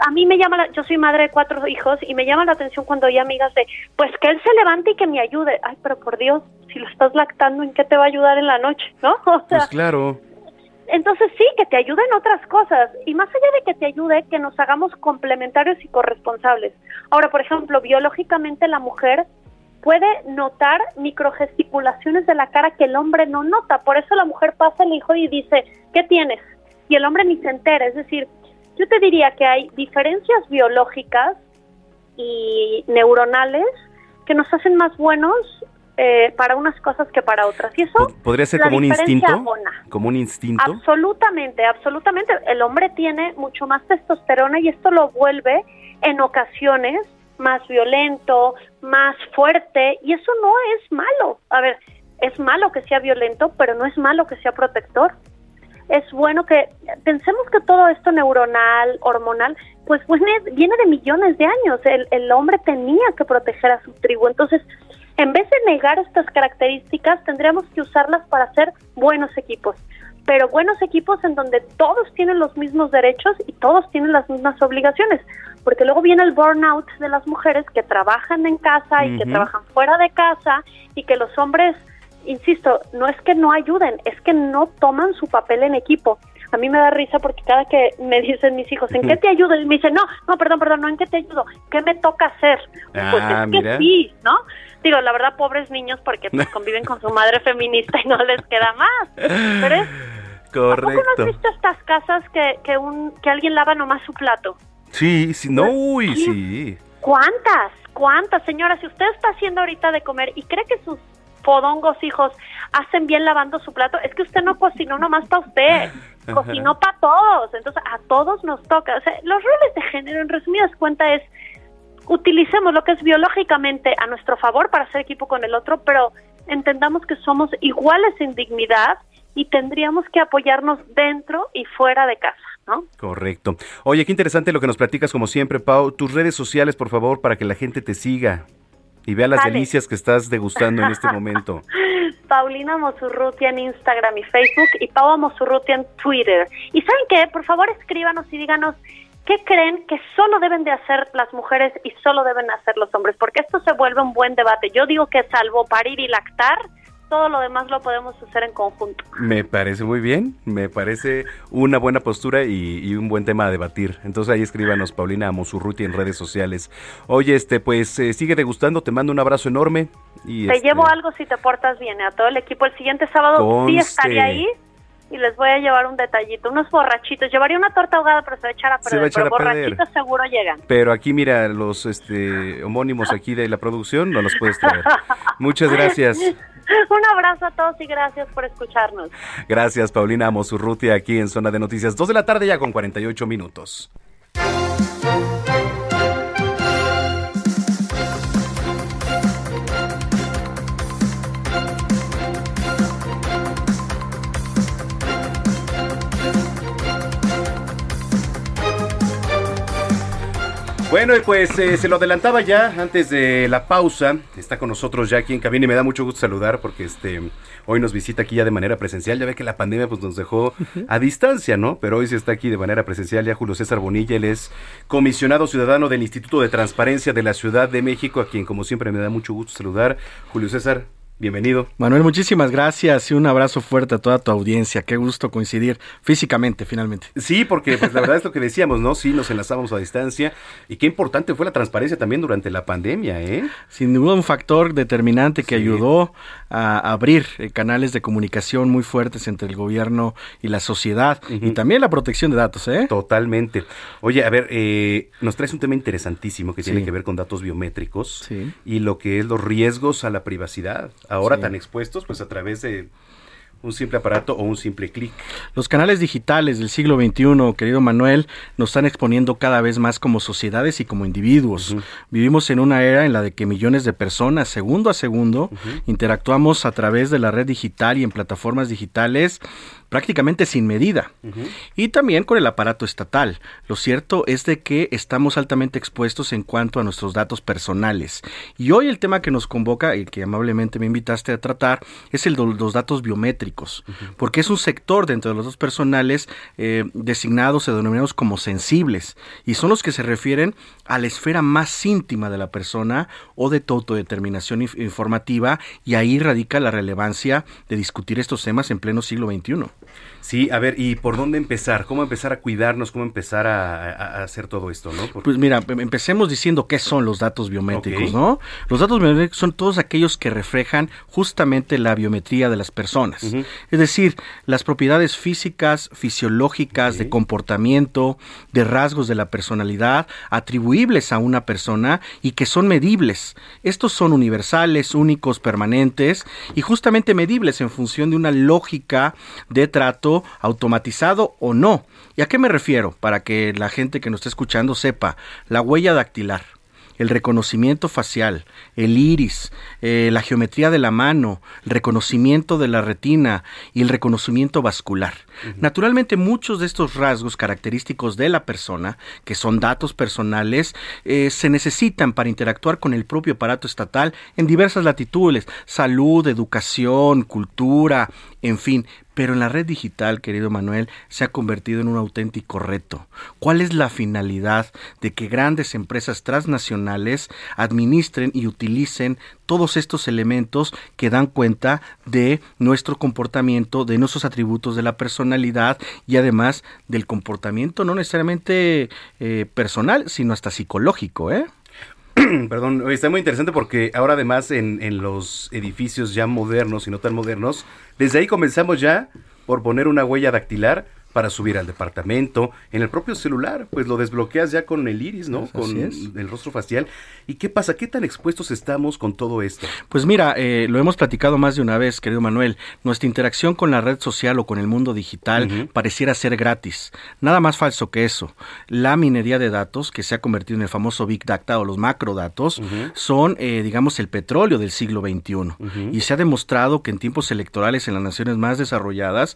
A mí me llama, la, yo soy madre de cuatro hijos y me llama la atención cuando hay amigas de, pues que él se levante y que me ayude. Ay, pero por Dios, si lo estás lactando, ¿en qué te va a ayudar en la noche? ¿No? O sea, pues claro. Entonces sí, que te ayuden otras cosas y más allá de que te ayude, que nos hagamos complementarios y corresponsables. Ahora, por ejemplo, biológicamente la mujer puede notar microgesticulaciones de la cara que el hombre no nota. Por eso la mujer pasa el hijo y dice, ¿qué tienes? Y el hombre ni se entera. Es decir, yo te diría que hay diferencias biológicas y neuronales que nos hacen más buenos eh, para unas cosas que para otras. Y eso podría ser como un instinto, como un instinto. Absolutamente, absolutamente. El hombre tiene mucho más testosterona y esto lo vuelve en ocasiones más violento, más fuerte y eso no es malo. A ver, es malo que sea violento, pero no es malo que sea protector. Es bueno que pensemos que todo esto neuronal, hormonal, pues viene, viene de millones de años. El, el hombre tenía que proteger a su tribu. Entonces, en vez de negar estas características, tendríamos que usarlas para hacer buenos equipos, pero buenos equipos en donde todos tienen los mismos derechos y todos tienen las mismas obligaciones, porque luego viene el burnout de las mujeres que trabajan en casa y que trabajan fuera de casa y que los hombres, insisto, no es que no ayuden, es que no toman su papel en equipo a mí me da risa porque cada que me dicen mis hijos, ¿en qué te ayudo? Y me dicen, no, no, perdón, perdón, no, ¿en qué te ayudo? ¿Qué me toca hacer? pues ah, es que sí, ¿no? Digo, la verdad, pobres niños porque pues, conviven con su madre feminista y no les queda más. Pero es... Correcto. no has visto estas casas que, que, un, que alguien lava nomás su plato? Sí, sí, no, uy, sí. ¿Cuántas? ¿Cuántas, señora? Si usted está haciendo ahorita de comer y cree que sus podongos hijos hacen bien lavando su plato, es que usted no cocinó nomás para usted, cocinó para todos, entonces a todos nos toca. O sea, los roles de género, en resumidas cuentas, es utilicemos lo que es biológicamente a nuestro favor para hacer equipo con el otro, pero entendamos que somos iguales en dignidad y tendríamos que apoyarnos dentro y fuera de casa. ¿No? Correcto. Oye, qué interesante lo que nos platicas como siempre, Pau. Tus redes sociales, por favor, para que la gente te siga y vea las delicias que estás degustando en este momento. Paulina Mosurrutia en Instagram y Facebook y Paula Mosurrutia en Twitter. Y ¿saben qué? Por favor escríbanos y díganos qué creen que solo deben de hacer las mujeres y solo deben hacer los hombres, porque esto se vuelve un buen debate. Yo digo que salvo parir y lactar, todo lo demás lo podemos hacer en conjunto. Me parece muy bien, me parece una buena postura y, un buen tema a debatir. Entonces ahí escríbanos, Paulina Mosurruti en redes sociales. Oye, este, pues eh, sigue degustando, te mando un abrazo enorme. Y te llevo este, algo si te portas bien, a todo el equipo. El siguiente sábado sí estaría ahí y les voy a llevar un detallito, unos borrachitos. Llevaría una torta ahogada, pero se va a echar a perder, pero borrachitos seguro llegan. Pero aquí, mira, los este, homónimos aquí de la producción no los puedes traer. Muchas gracias. Un abrazo a todos y gracias por escucharnos. Gracias, Paulina Mosurrutia, aquí en Zona de Noticias. Dos de la tarde ya con 48 minutos. Bueno, y pues eh, se lo adelantaba ya antes de la pausa. Está con nosotros ya aquí en cabina y me da mucho gusto saludar porque este hoy nos visita aquí ya de manera presencial. Ya ve que la pandemia pues nos dejó a distancia, ¿no? Pero hoy sí está aquí de manera presencial ya Julio César Bonilla. Él es comisionado ciudadano del Instituto de Transparencia de la Ciudad de México, a quien como siempre me da mucho gusto saludar. Julio César, Bienvenido. Manuel, muchísimas gracias y un abrazo fuerte a toda tu audiencia. Qué gusto coincidir físicamente, finalmente. Sí, porque pues, la verdad es lo que decíamos, ¿no? Sí, nos enlazamos a distancia. Y qué importante fue la transparencia también durante la pandemia, ¿eh? Sin duda un factor determinante que ayudó a abrir eh, canales de comunicación muy fuertes entre el gobierno y la sociedad. Y también la protección de datos, ¿eh? Totalmente. Oye, a ver, eh, nos traes un tema interesantísimo que tiene que ver con datos biométricos y lo que es los riesgos a la privacidad ahora tan expuestos pues a través de un simple aparato o un simple clic. Los canales digitales del siglo XXI, querido Manuel, nos están exponiendo cada vez más como sociedades y como individuos. Vivimos en una era en la de que millones de personas, segundo a segundo, interactuamos a través de la red digital y en plataformas digitales prácticamente sin medida. Y también con el aparato estatal. Lo cierto es de que estamos altamente expuestos en cuanto a nuestros datos personales. Y hoy el tema que nos convoca y que amablemente me invitaste a tratar es el de los datos biométricos, porque es un sector dentro de los datos personales eh, designados o denominados como sensibles y son los que se refieren a la esfera más íntima de la persona o de tu autodeterminación informativa y ahí radica la relevancia de discutir estos temas en pleno siglo XXI. Sí, a ver, ¿y por dónde empezar? ¿Cómo empezar a cuidarnos? ¿Cómo empezar a, hacer todo esto, no? Pues mira, em, empecemos diciendo qué son los datos biométricos, ¿no? Los datos biométricos son todos aquellos que reflejan justamente la biometría de las personas. Es decir, las propiedades físicas, fisiológicas, de comportamiento, de rasgos de la personalidad, atribuibles a una persona y que son medibles. Estos son universales, únicos, permanentes y justamente medibles en función de una lógica de trato automatizado o no. ¿Y a qué me refiero? Para que la gente que nos está escuchando sepa, la huella dactilar el reconocimiento facial, el iris, eh, la geometría de la mano, el reconocimiento de la retina y el reconocimiento vascular. Naturalmente muchos de estos rasgos característicos de la persona, que son datos personales, eh, se necesitan para interactuar con el propio aparato estatal en diversas latitudes, salud, educación, cultura, en fin, pero en la red digital, querido Manuel, se ha convertido en un auténtico reto. ¿Cuál es la finalidad de que grandes empresas transnacionales administren y utilicen todos estos elementos que dan cuenta de nuestro comportamiento, de nuestros atributos de la personalidad y además del comportamiento no necesariamente eh, personal, sino hasta psicológico, ¿eh? Perdón, está muy interesante porque ahora además en, en los edificios ya modernos y no tan modernos, desde ahí comenzamos ya por poner una huella dactilar para subir al departamento, en el propio celular, pues lo desbloqueas ya con el iris, ¿no? con el rostro facial. ¿Y qué pasa? ¿Qué tan expuestos estamos con todo esto? Pues mira, eh, lo hemos platicado más de una vez, querido Manuel. Nuestra interacción con la red social o con el mundo digital pareciera ser gratis. Nada más falso que eso. La minería de datos, que se ha convertido en el famoso Big Data o los macrodatos, son, eh, digamos, el petróleo del siglo XXI. Y se ha demostrado que en tiempos electorales en las naciones más desarrolladas,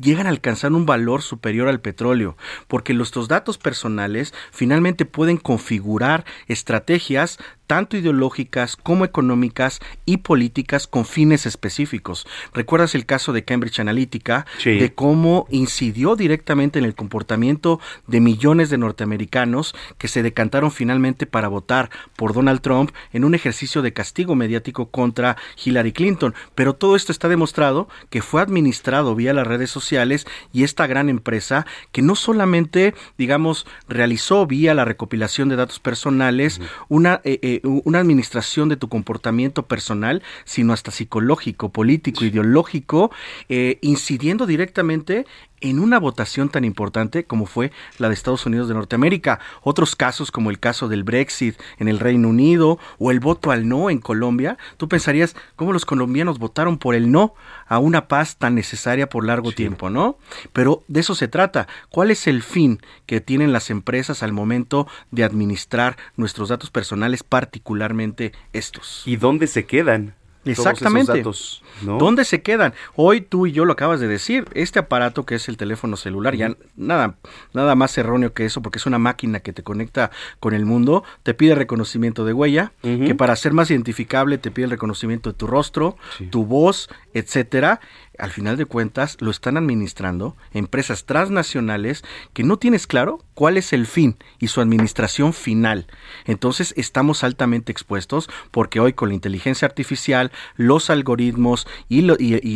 llegan a alcanzar un valor superior al petróleo, porque nuestros datos personales finalmente pueden configurar estrategias tanto ideológicas como económicas y políticas con fines específicos. ¿Recuerdas el caso de Cambridge Analytica? De cómo incidió directamente en el comportamiento de millones de norteamericanos que se decantaron finalmente para votar por Donald Trump en un ejercicio de castigo mediático contra Hillary Clinton. Pero todo esto está demostrado que fue administrado vía las redes sociales y esta gran empresa que no solamente, digamos, realizó vía la recopilación de datos personales una... Eh, eh, una administración de tu comportamiento personal, sino hasta psicológico, político, ideológico, eh, incidiendo directamente en una votación tan importante como fue la de Estados Unidos de Norteamérica. Otros casos como el caso del Brexit en el Reino Unido o el voto al no en Colombia, tú pensarías cómo los colombianos votaron por el no a una paz tan necesaria por largo tiempo, ¿no? Pero de eso se trata. ¿Cuál es el fin que tienen las empresas al momento de administrar nuestros datos personales, particularmente estos? ¿Y dónde se quedan? Exactamente. Todos esos datos, ¿no? ¿Dónde se quedan? Hoy tú y yo lo acabas de decir, este aparato que es el teléfono celular, ya nada, nada más erróneo que eso, porque es una máquina que te conecta con el mundo, te pide reconocimiento de huella, que para ser más identificable te pide el reconocimiento de tu rostro, tu voz, etcétera. Al final de cuentas, lo están administrando empresas transnacionales que no tienes claro cuál es el fin y su administración final. Entonces estamos altamente expuestos porque hoy con la inteligencia artificial, los algoritmos y,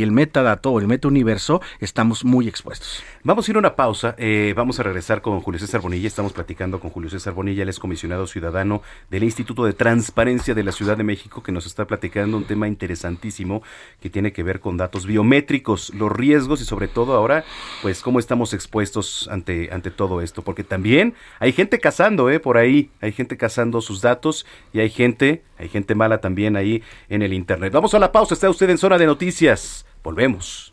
el metadato o el metauniverso estamos muy expuestos. Vamos a ir a una pausa, eh, vamos a regresar con Julio César Bonilla, estamos platicando con Julio César Bonilla, él es comisionado ciudadano del Instituto de Transparencia de la Ciudad de México, que nos está platicando un tema interesantísimo que tiene que ver con datos biométricos, los riesgos y sobre todo ahora, pues cómo estamos expuestos ante, ante todo esto, porque también hay gente cazando, eh, por ahí, hay gente cazando sus datos y hay gente, hay gente mala también ahí en el Internet. Vamos a la pausa, está usted en zona de noticias, volvemos.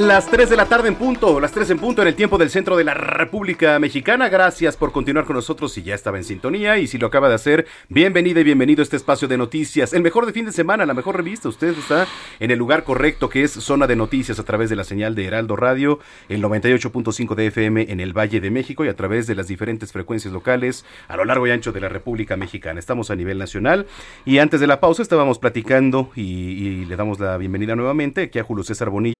Las 3 de la tarde en punto, las 3 en punto en el tiempo del centro de la República Mexicana. Gracias por continuar con nosotros si ya estaba en sintonía y si lo acaba de hacer, bienvenida y bienvenido a este espacio de noticias. El mejor de fin de semana, la mejor revista. Usted está en el lugar correcto que es Zona de Noticias a través de la señal de Heraldo Radio, el 98.5 de FM en el Valle de México y a través de las diferentes frecuencias locales a lo largo y ancho de la República Mexicana. Estamos a nivel nacional y antes de la pausa estábamos platicando y, y le damos la bienvenida nuevamente aquí a Julio César Bonilla.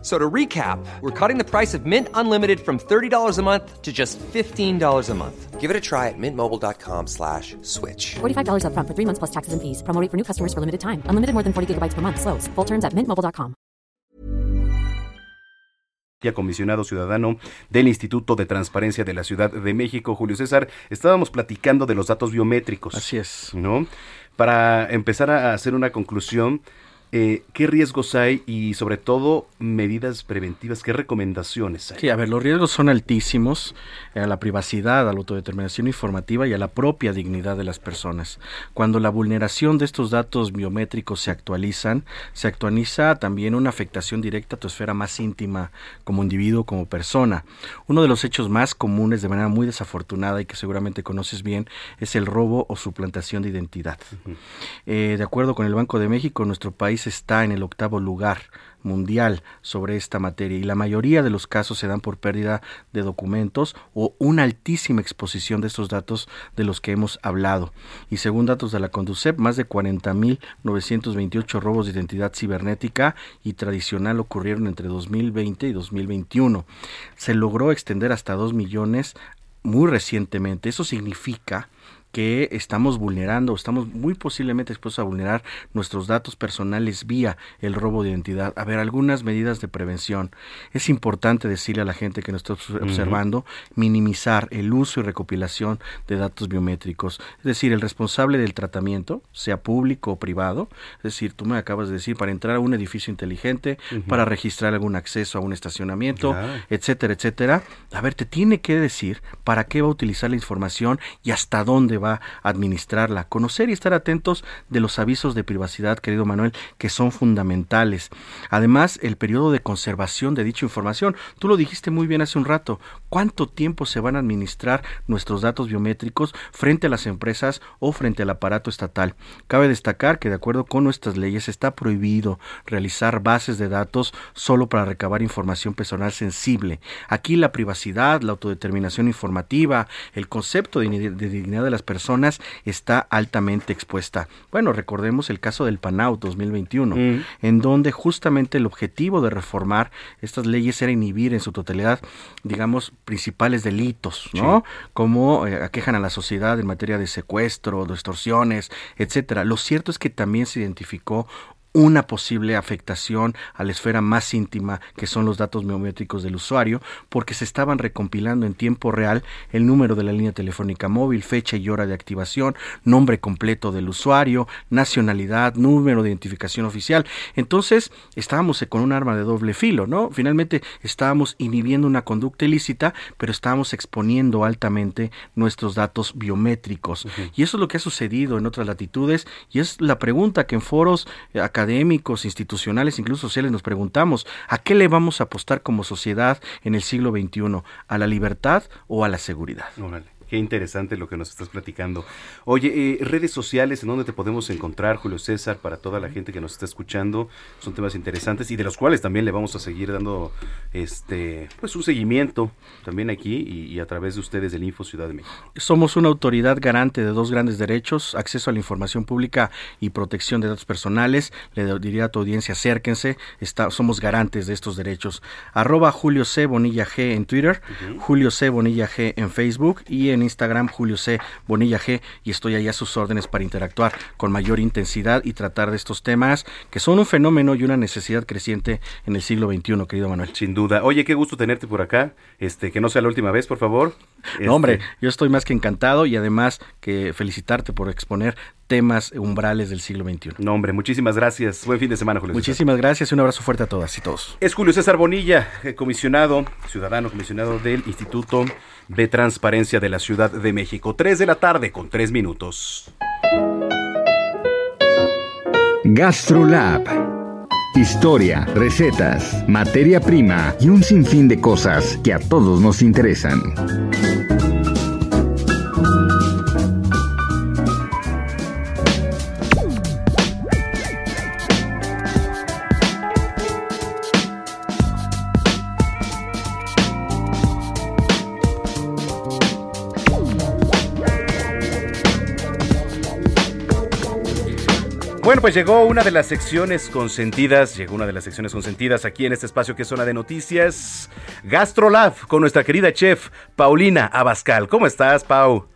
So to recap, we're cutting the price of Mint Unlimited from $30 a month to just $15 a month. Give it a try at mintmobile.com slash switch. $45 upfront for three months plus taxes and fees. Promo rate for new customers for limited time. Unlimited more than 40 gigabytes per month. Slows. Full terms at mintmobile.com. comisionado ciudadano del Instituto de Transparencia de la Ciudad de México, Julio César, estábamos platicando de los datos biométricos. Así es. ¿No? Para empezar a hacer una conclusión, eh, ¿qué riesgos hay y sobre todo medidas preventivas? ¿Qué recomendaciones hay? Sí, a ver, los riesgos son altísimos a la privacidad, a la autodeterminación informativa y a la propia dignidad de las personas. Cuando la vulneración de estos datos biométricos se actualizan, se actualiza también una afectación directa a tu esfera más íntima como individuo, como persona. Uno de los hechos más comunes de manera muy desafortunada y que seguramente conoces bien es el robo o suplantación de identidad. eh, de acuerdo con el Banco de México, nuestro país está en el octavo lugar mundial sobre esta materia y la mayoría de los casos se dan por pérdida de documentos o una altísima exposición de estos datos de los que hemos hablado. Y según datos de la Conducep, más de 40.928 robos de identidad cibernética y tradicional ocurrieron entre 2020 y 2021. Se logró extender hasta 2 millones muy recientemente. Eso significa que estamos vulnerando, estamos muy posiblemente expuestos a vulnerar nuestros datos personales vía el robo de identidad. A ver, algunas medidas de prevención. Es importante decirle a la gente que nos está observando, minimizar el uso y recopilación de datos biométricos. Es decir, el responsable del tratamiento, sea público o privado, es decir, tú me acabas de decir, para entrar a un edificio inteligente, para registrar algún acceso a un estacionamiento, etcétera, etcétera. A ver, te tiene que decir para qué va a utilizar la información y hasta dónde va a administrarla. Conocer y estar atentos de los avisos de privacidad, querido Manuel, que son fundamentales. Además, el periodo de conservación de dicha información. Tú lo dijiste muy bien hace un rato. Cuánto tiempo se van a administrar nuestros datos biométricos frente a las empresas o frente al aparato estatal. Cabe destacar que de acuerdo con nuestras leyes está prohibido realizar bases de datos solo para recabar información personal sensible. Aquí la privacidad, la autodeterminación informativa, el concepto de, dignidad de las personas está altamente expuesta. Bueno, recordemos el caso del PANAU 2021, mm. en donde justamente el objetivo de reformar estas leyes era inhibir en su totalidad, digamos, principales delitos, ¿no? Como eh, aquejan a la sociedad en materia de secuestro, de extorsiones, etcétera. Lo cierto es que también se identificó una posible afectación a la esfera más íntima que son los datos biométricos del usuario porque se estaban recompilando en tiempo real el número de la línea telefónica móvil, fecha y hora de activación, nombre completo del usuario, nacionalidad, número de identificación oficial. Entonces estábamos con un arma de doble filo, ¿no? Finalmente estábamos inhibiendo una conducta ilícita, pero estábamos exponiendo altamente nuestros datos biométricos. Y eso es lo que ha sucedido en otras latitudes y es la pregunta que en foros académicos académicos, institucionales, incluso sociales, nos preguntamos, ¿a qué le vamos a apostar como sociedad en el siglo XXI? ¿A la libertad o a la seguridad? Qué interesante lo que nos estás platicando. Oye, eh, redes sociales, ¿en dónde te podemos encontrar, Julio César, para toda la gente que nos está escuchando? Son temas interesantes y de los cuales también le vamos a seguir dando este pues un seguimiento también aquí y, a través de ustedes del Info Ciudad de México. Somos una autoridad garante de dos grandes derechos, acceso a la información pública y protección de datos personales. Le diría a tu audiencia, acérquense, está, somos garantes de estos derechos. Arroba Julio C. Bonilla G en Twitter, Julio C. Bonilla G en Facebook y en en Instagram Julio C. Bonilla G y estoy ahí a sus órdenes para interactuar con mayor intensidad y tratar de estos temas que son un fenómeno y una necesidad creciente en el siglo XXI, querido Manuel. Sin duda. Oye, qué gusto tenerte por acá. Este, que no sea la última vez, por favor. No, hombre, este, yo estoy más que encantado y además que felicitarte por exponer temas umbrales del siglo XXI. No, hombre, muchísimas gracias. Buen fin de semana, Julio. Muchísimas gracias y un abrazo fuerte a todas y todos. Es Julio César Bonilla, eh, comisionado, ciudadano comisionado del Instituto de Transparencia de la Ciudad de México. Tres de la tarde con tres minutos. GastroLab. Historia, recetas, materia prima y un sinfín de cosas que a todos nos interesan. Bueno, pues llegó una de las secciones consentidas, llegó una de las secciones consentidas aquí en este espacio que es zona de noticias, GastroLab, con nuestra querida chef Paulina Abascal. ¿Cómo estás, Pau?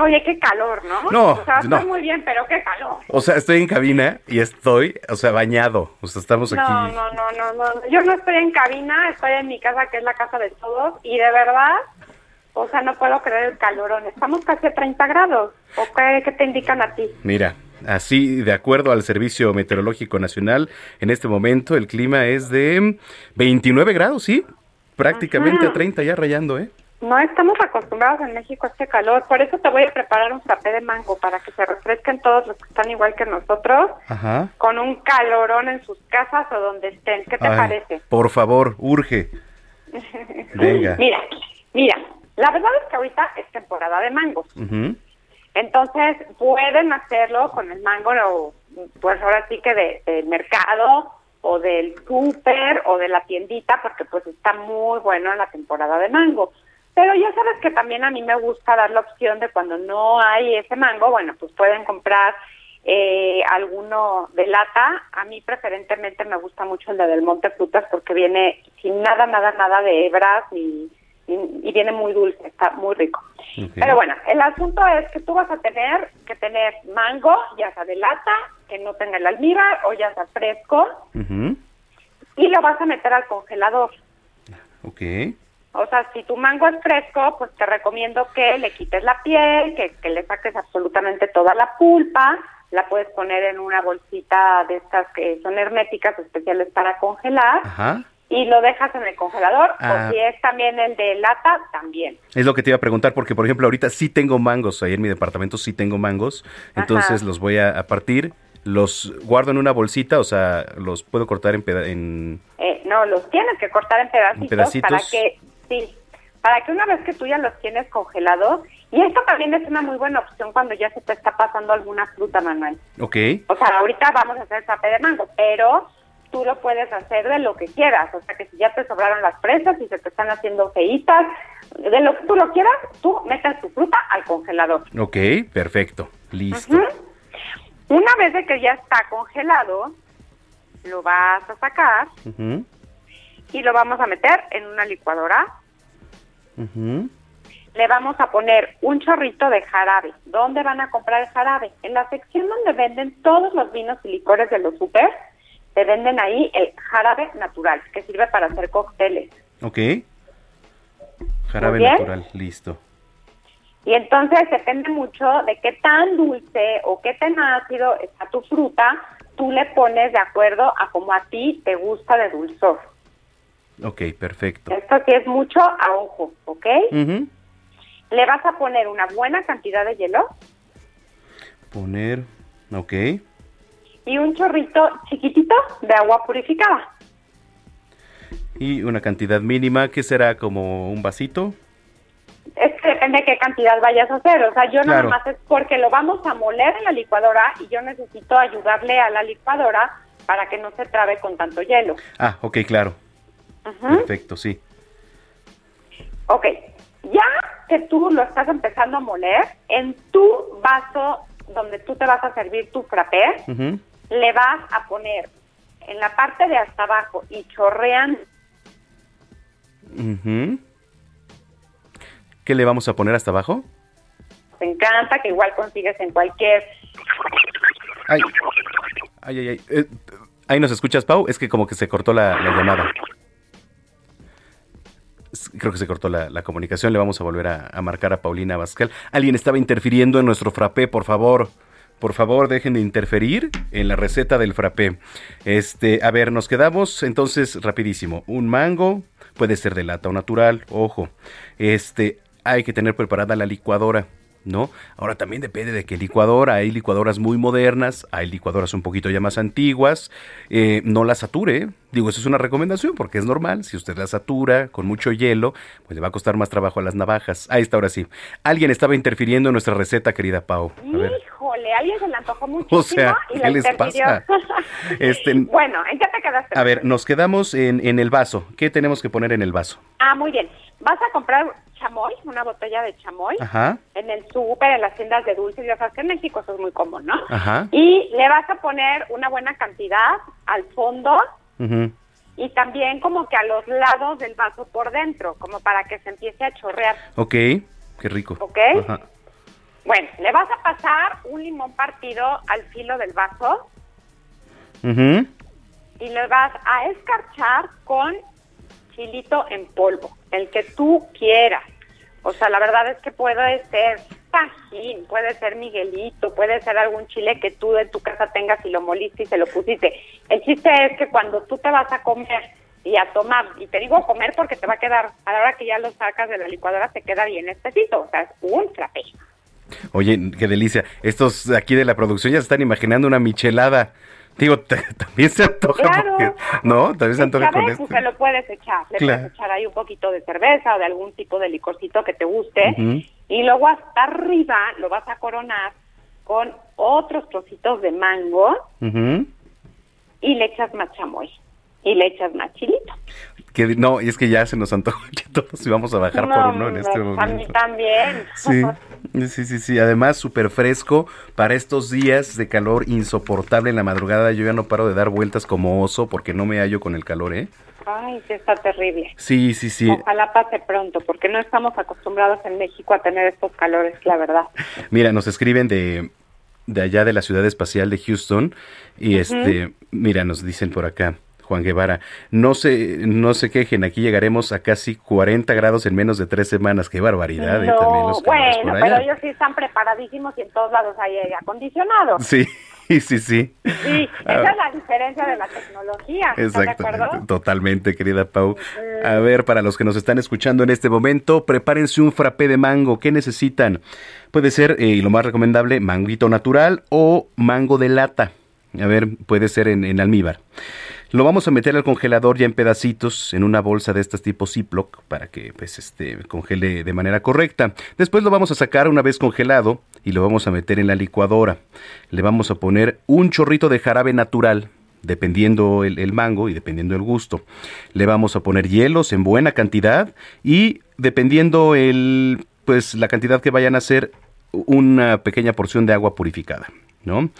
Oye, qué calor, ¿no? No, o sea, estoy muy bien, pero qué calor. O sea, estoy en cabina y estoy, o sea, bañado. O sea, estamos aquí. No, no, no, no, no. Yo no estoy en cabina, estoy en mi casa, que es la casa de todos, y de verdad, o sea, no puedo creer el calorón. Estamos casi a 30 grados. ¿O qué, qué te indican a ti? Mira, Así, de acuerdo al Servicio Meteorológico Nacional, en este momento el clima es de 29 grados, sí, prácticamente a 30 ya rayando, ¿eh? No estamos acostumbrados en México a este calor, por eso te voy a preparar un frappé de mango para que se refresquen todos los que están igual que nosotros, con un calorón en sus casas o donde estén. ¿Qué te parece? Por favor, urge. Venga. Mira, mira, la verdad es que ahorita es temporada de mangos. Entonces, pueden hacerlo con el mango, o, pues ahora sí que de, del mercado o del súper o de la tiendita, porque pues está muy bueno en la temporada de mango. Pero ya sabes que también a mí me gusta dar la opción de cuando no hay ese mango, bueno, pues pueden comprar eh, alguno de lata. A mí preferentemente me gusta mucho el de Del Monte Frutas porque viene sin nada, nada, nada de hebras y y, viene muy dulce, está muy rico. Pero bueno, el asunto es que tú vas a tener que tener mango, ya sea de lata, que no tenga el almíbar o ya sea fresco, y lo vas a meter al congelador. Ok. O sea, si tu mango es fresco, pues te recomiendo que le quites la piel, que, que le saques absolutamente toda la pulpa, la puedes poner en una bolsita de estas que son herméticas especiales para congelar. Ajá y lo dejas en el congelador o ah. si es también el de lata, también. Es lo que te iba a preguntar porque, por ejemplo, ahorita sí tengo mangos, ahí en mi departamento sí tengo mangos, entonces los voy a, partir, los guardo en una bolsita, o sea, los puedo cortar en... en... Eh, no, los tienes que cortar en pedacitos, para que, sí, para que una vez que tú ya los tienes congelados, y esto también es una muy buena opción cuando ya se te está pasando alguna fruta, Manuel. Ok. O sea, ahorita vamos a hacer frappé de mango, pero tú lo puedes hacer de lo que quieras. O sea, que si ya te sobraron las fresas y se te están haciendo feitas, de lo que tú lo quieras, tú metes tu fruta al congelador. Ok, perfecto. Listo. Una vez de que ya está congelado, lo vas a sacar y lo vamos a meter en una licuadora. Le vamos a poner un chorrito de jarabe. ¿Dónde van a comprar el jarabe? En la sección donde venden todos los vinos y licores de los super, te venden ahí el jarabe natural, que sirve para hacer cócteles. Ok. Jarabe natural, listo. Y entonces depende mucho de qué tan dulce o qué tan ácido está tu fruta, tú le pones de acuerdo a como a ti te gusta de dulzor. Ok, perfecto. Esto sí es mucho a ojo, ¿ok? Le vas a poner una buena cantidad de hielo Poner, ok. Y un chorrito chiquitito de agua purificada. Y una cantidad mínima, que será como un vasito. Es que depende de qué cantidad vayas a hacer. O sea, yo nada más es porque lo vamos a moler en la licuadora y yo necesito ayudarle a la licuadora para que no se trabe con tanto hielo. Ah, ok, claro. Ujú. Perfecto, sí. Ok, ya que tú lo estás empezando a moler, en tu vaso donde tú te vas a servir tu frappé, Ujú. Le vas a poner en la parte de hasta abajo y chorrean. ¿Qué le vamos a poner hasta abajo? te encanta, que igual consigues en cualquier... Ay, ay, ay. ay. Eh, ahí nos escuchas, Pau. Es que como que se cortó la, la llamada. Creo que se cortó la, la comunicación. Le vamos a volver a, a marcar a Paulina Bascal. Alguien estaba interfiriendo en nuestro frappé, por favor. Por favor, dejen de interferir en la receta del frappé. Este, a ver, nos quedamos entonces rapidísimo. Un mango, puede ser de lata o natural, ojo. Este, hay que tener preparada la licuadora. ¿No? Ahora también depende de qué licuadora. Hay licuadoras muy modernas, hay licuadoras un poquito ya más antiguas. Eh, no la sature. Digo, eso es una recomendación porque es normal. Si usted la satura con mucho hielo, pues le va a costar más trabajo a las navajas. Ahí está, ahora sí. Alguien estaba interfiriendo en nuestra receta, querida Pau. A ver. Híjole, alguien se le antojó muchísimo O sea, y ¿qué la les interfirió. pasa? Este, bueno, ¿en qué te quedaste? a ver, nos quedamos en, en el vaso. ¿Qué tenemos que poner en el vaso? Ah, muy bien. Vas a comprar chamoy, una botella de chamoy, Ajá, en el súper, en las tiendas de dulces. Ya sabes que en México eso es muy común, ¿no? ajá. Y le vas a poner una buena cantidad al fondo ujú. y también como que a los lados del vaso por dentro, como para que se empiece a chorrear. Ok, qué rico. Ok. Ajá. Bueno, le vas a pasar un limón partido al filo del vaso Ujú. y le vas a escarchar con chilito en polvo, el que tú quieras. O sea, la verdad es que puede ser tajín, puede ser miguelito, puede ser algún chile que tú en tu casa tengas y lo moliste y se lo pusiste. El chiste es que cuando tú te vas a comer y a tomar, y te digo comer porque te va a quedar, a la hora que ya lo sacas de la licuadora te queda bien espesito, o sea, es un frappé. Oye, qué delicia. Estos aquí de la producción ya se están imaginando una michelada. Digo, t- también se antoja. Claro. porque- ¿No? También se antoja con esto. Pues se lo puedes echar. Le Claro. puedes echar ahí un poquito de cerveza o de algún tipo de licorcito que te guste. Y luego hasta arriba lo vas a coronar con otros trocitos de mango y le echas más chamoy. Y le echas más chilito. Que, no, y es que ya se nos antojó que todos íbamos a bajar por No, uno en este no, A mí momento. también. Sí, sí, sí, sí. Además, súper fresco para estos días de calor insoportable en la madrugada. Yo ya no paro de dar vueltas como oso porque no me hallo con el calor, ¿eh? Ay, sí, está terrible. Sí, sí, sí. Ojalá pase pronto, porque no estamos acostumbrados en México a tener estos calores, la verdad. Mira, nos escriben de, de allá de la ciudad espacial de Houston y este, mira, nos dicen por acá. Juan Guevara, no se, no se quejen, aquí llegaremos a casi 40 grados en menos de tres semanas. Qué barbaridad, ¿eh? También No, los calores bueno, pero ellos sí están preparadísimos y en todos lados hay aire acondicionado. Sí, sí, sí. Sí, Ah. esa es la diferencia de la tecnología. Exactamente, totalmente, querida Pau. A ver, para los que nos están escuchando en este momento, prepárense un frappé de mango. ¿Qué necesitan? Puede ser, eh, y lo más recomendable, manguito natural o mango de lata. A ver, puede ser en, en almíbar. Lo vamos a meter al congelador ya en pedacitos en una bolsa de estas tipo Ziploc para que pues este congele de manera correcta. Después lo vamos a sacar una vez congelado y lo vamos a meter en la licuadora. Le vamos a poner un chorrito de jarabe natural dependiendo el, mango y dependiendo el gusto. Le vamos a poner hielos en buena cantidad y dependiendo el pues la cantidad que vayan a hacer una pequeña porción de agua purificada, ¿no?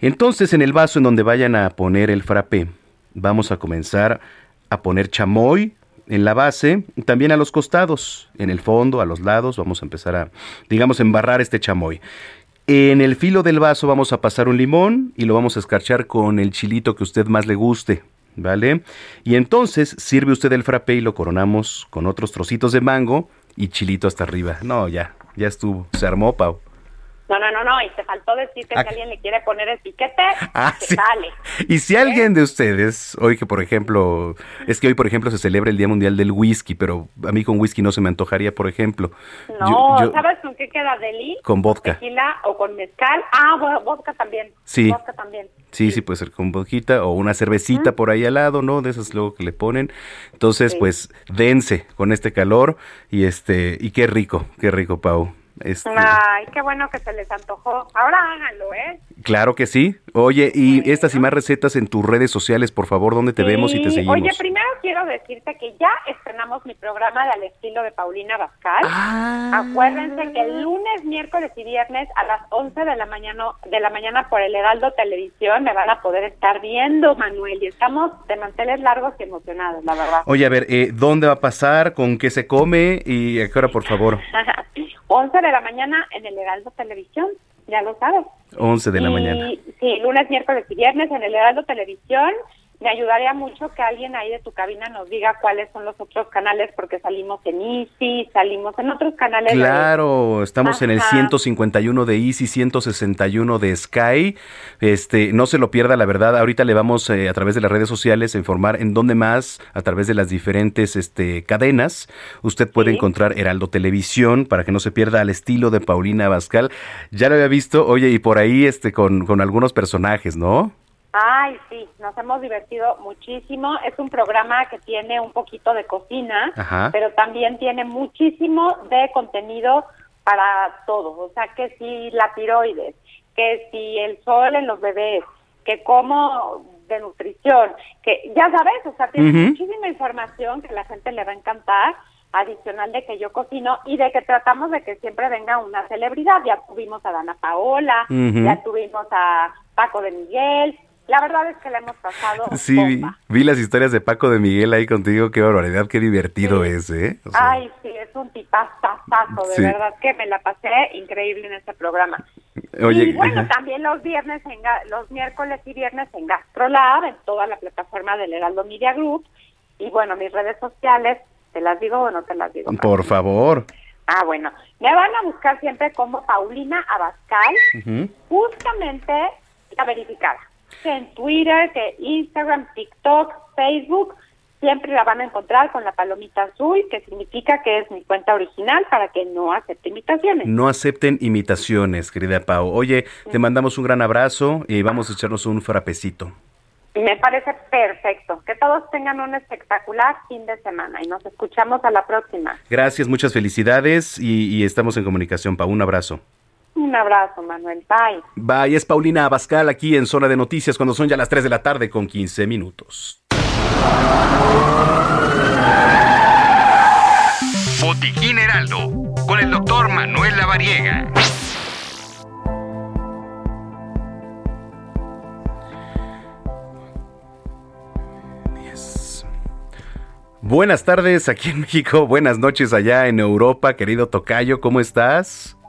Entonces en el vaso en donde vayan a poner el frappé vamos a comenzar a poner chamoy en la base, también a los costados, en el fondo, a los lados, vamos a empezar a, digamos, embarrar este chamoy. En el filo del vaso vamos a pasar un limón y lo vamos a escarchar con el chilito que usted más le guste, ¿vale? Y entonces sirve usted el frappé y lo coronamos con otros trocitos de mango y chilito hasta arriba. No, ya, ya estuvo, se armó, Pau. No, no, no, no, y te faltó decir que si alguien le quiere poner el piquete, Ah, sí. sale. Y si alguien de ustedes, hoy que por ejemplo, es que hoy por ejemplo se celebra el Día Mundial del Whisky, pero a mí con whisky no se me antojaría, por ejemplo. No, Yo- yo- ¿sabes con qué queda deli? Con vodka. Tequila o con mezcal. Ah, vo- vodka también. Sí. Vodka también. Sí, sí, puede ser con vodka o una cervecita por ahí al lado, ¿no? De esas luego que le ponen. Entonces, pues, dense con este calor y este, y qué rico, qué rico, Pau. Este, Ay, qué bueno que se les antojó. Ahora háganlo, ¿eh? claro que sí. Oye, y estas y más recetas en tus redes sociales, por favor, ¿dónde te vemos y te Sí, seguimos? Oye, primero quiero decirte que ya estrenamos mi programa de al estilo de Paulina Bascal. Ah. Acuérdense que el lunes, miércoles y viernes a las 11 de la mañana de la mañana por el Heraldo Televisión me van a poder estar viendo, Manuel, y estamos de manteles largos y emocionados, la verdad. Oye, a ver, eh, ¿dónde va a pasar? ¿Con qué se come? ¿Y a qué hora, por favor? 11 de la mañana en el Heraldo Televisión, ya lo sabes. 11 de la Y, mañana. Sí, lunes, miércoles y viernes en el Heraldo Televisión. Me ayudaría mucho que alguien ahí de tu cabina nos diga cuáles son los otros canales, porque salimos en Easy, salimos en otros canales. de- Claro, estamos en el Ajá. 151 de Easy, 161 de Sky. Este, no se lo pierda, la verdad. Ahorita le vamos eh, a través de las redes sociales a informar en dónde más, a través de las diferentes este, cadenas, usted puede encontrar Heraldo Televisión para que no se pierda al estilo de Paulina Abascal. Ya lo había visto, oye, y por ahí este con, con algunos personajes, ¿no? Ay, sí, nos hemos divertido muchísimo. Es un programa que tiene un poquito de cocina, Ajá. pero también tiene muchísimo de contenido para todo. O sea, que si la tiroides, que si el sol en los bebés, que como de nutrición, que ya sabes, o sea, tiene muchísima información que la gente le va a encantar, adicional de que yo cocino y de que tratamos de que siempre venga una celebridad. Ya tuvimos a Dana Paola, ya tuvimos a Paco de Miguel. La verdad es que le hemos pasado Sí, vi, vi las historias de Paco de Miguel ahí contigo, qué barbaridad, qué divertido es, ¿eh? O sea, Ay, sí, es un tipazazazo, de Sí. verdad que me la pasé increíble en este programa. Oye, y bueno, ajá. también los viernes, en, los miércoles y viernes en GastroLab, en toda la plataforma del Heraldo Media Group. Y bueno, mis redes sociales, ¿te las digo o no te las digo? por favor. Ah, bueno, me van a buscar siempre como Paulina Abascal, justamente la verificada. Que en Twitter, que Instagram, TikTok, Facebook, siempre la van a encontrar con la palomita azul, que significa que es mi cuenta original para que no acepte invitaciones. No acepten imitaciones, querida Pau. Oye, te mandamos un gran abrazo y vamos a echarnos un frapecito. Me parece perfecto. Que todos tengan un espectacular fin de semana y nos escuchamos a la próxima. Gracias, muchas felicidades y, y estamos en comunicación, Pau. Un abrazo. Un abrazo, Manuel. Bye. Bye, es Paulina Abascal aquí en Zona de Noticias cuando son ya las 3 de la tarde con 15 minutos. Botiquín Heraldo, con el doctor Manuel Lavariega. Buenas tardes aquí en México, buenas noches allá en Europa, querido Tocayo, ¿cómo estás?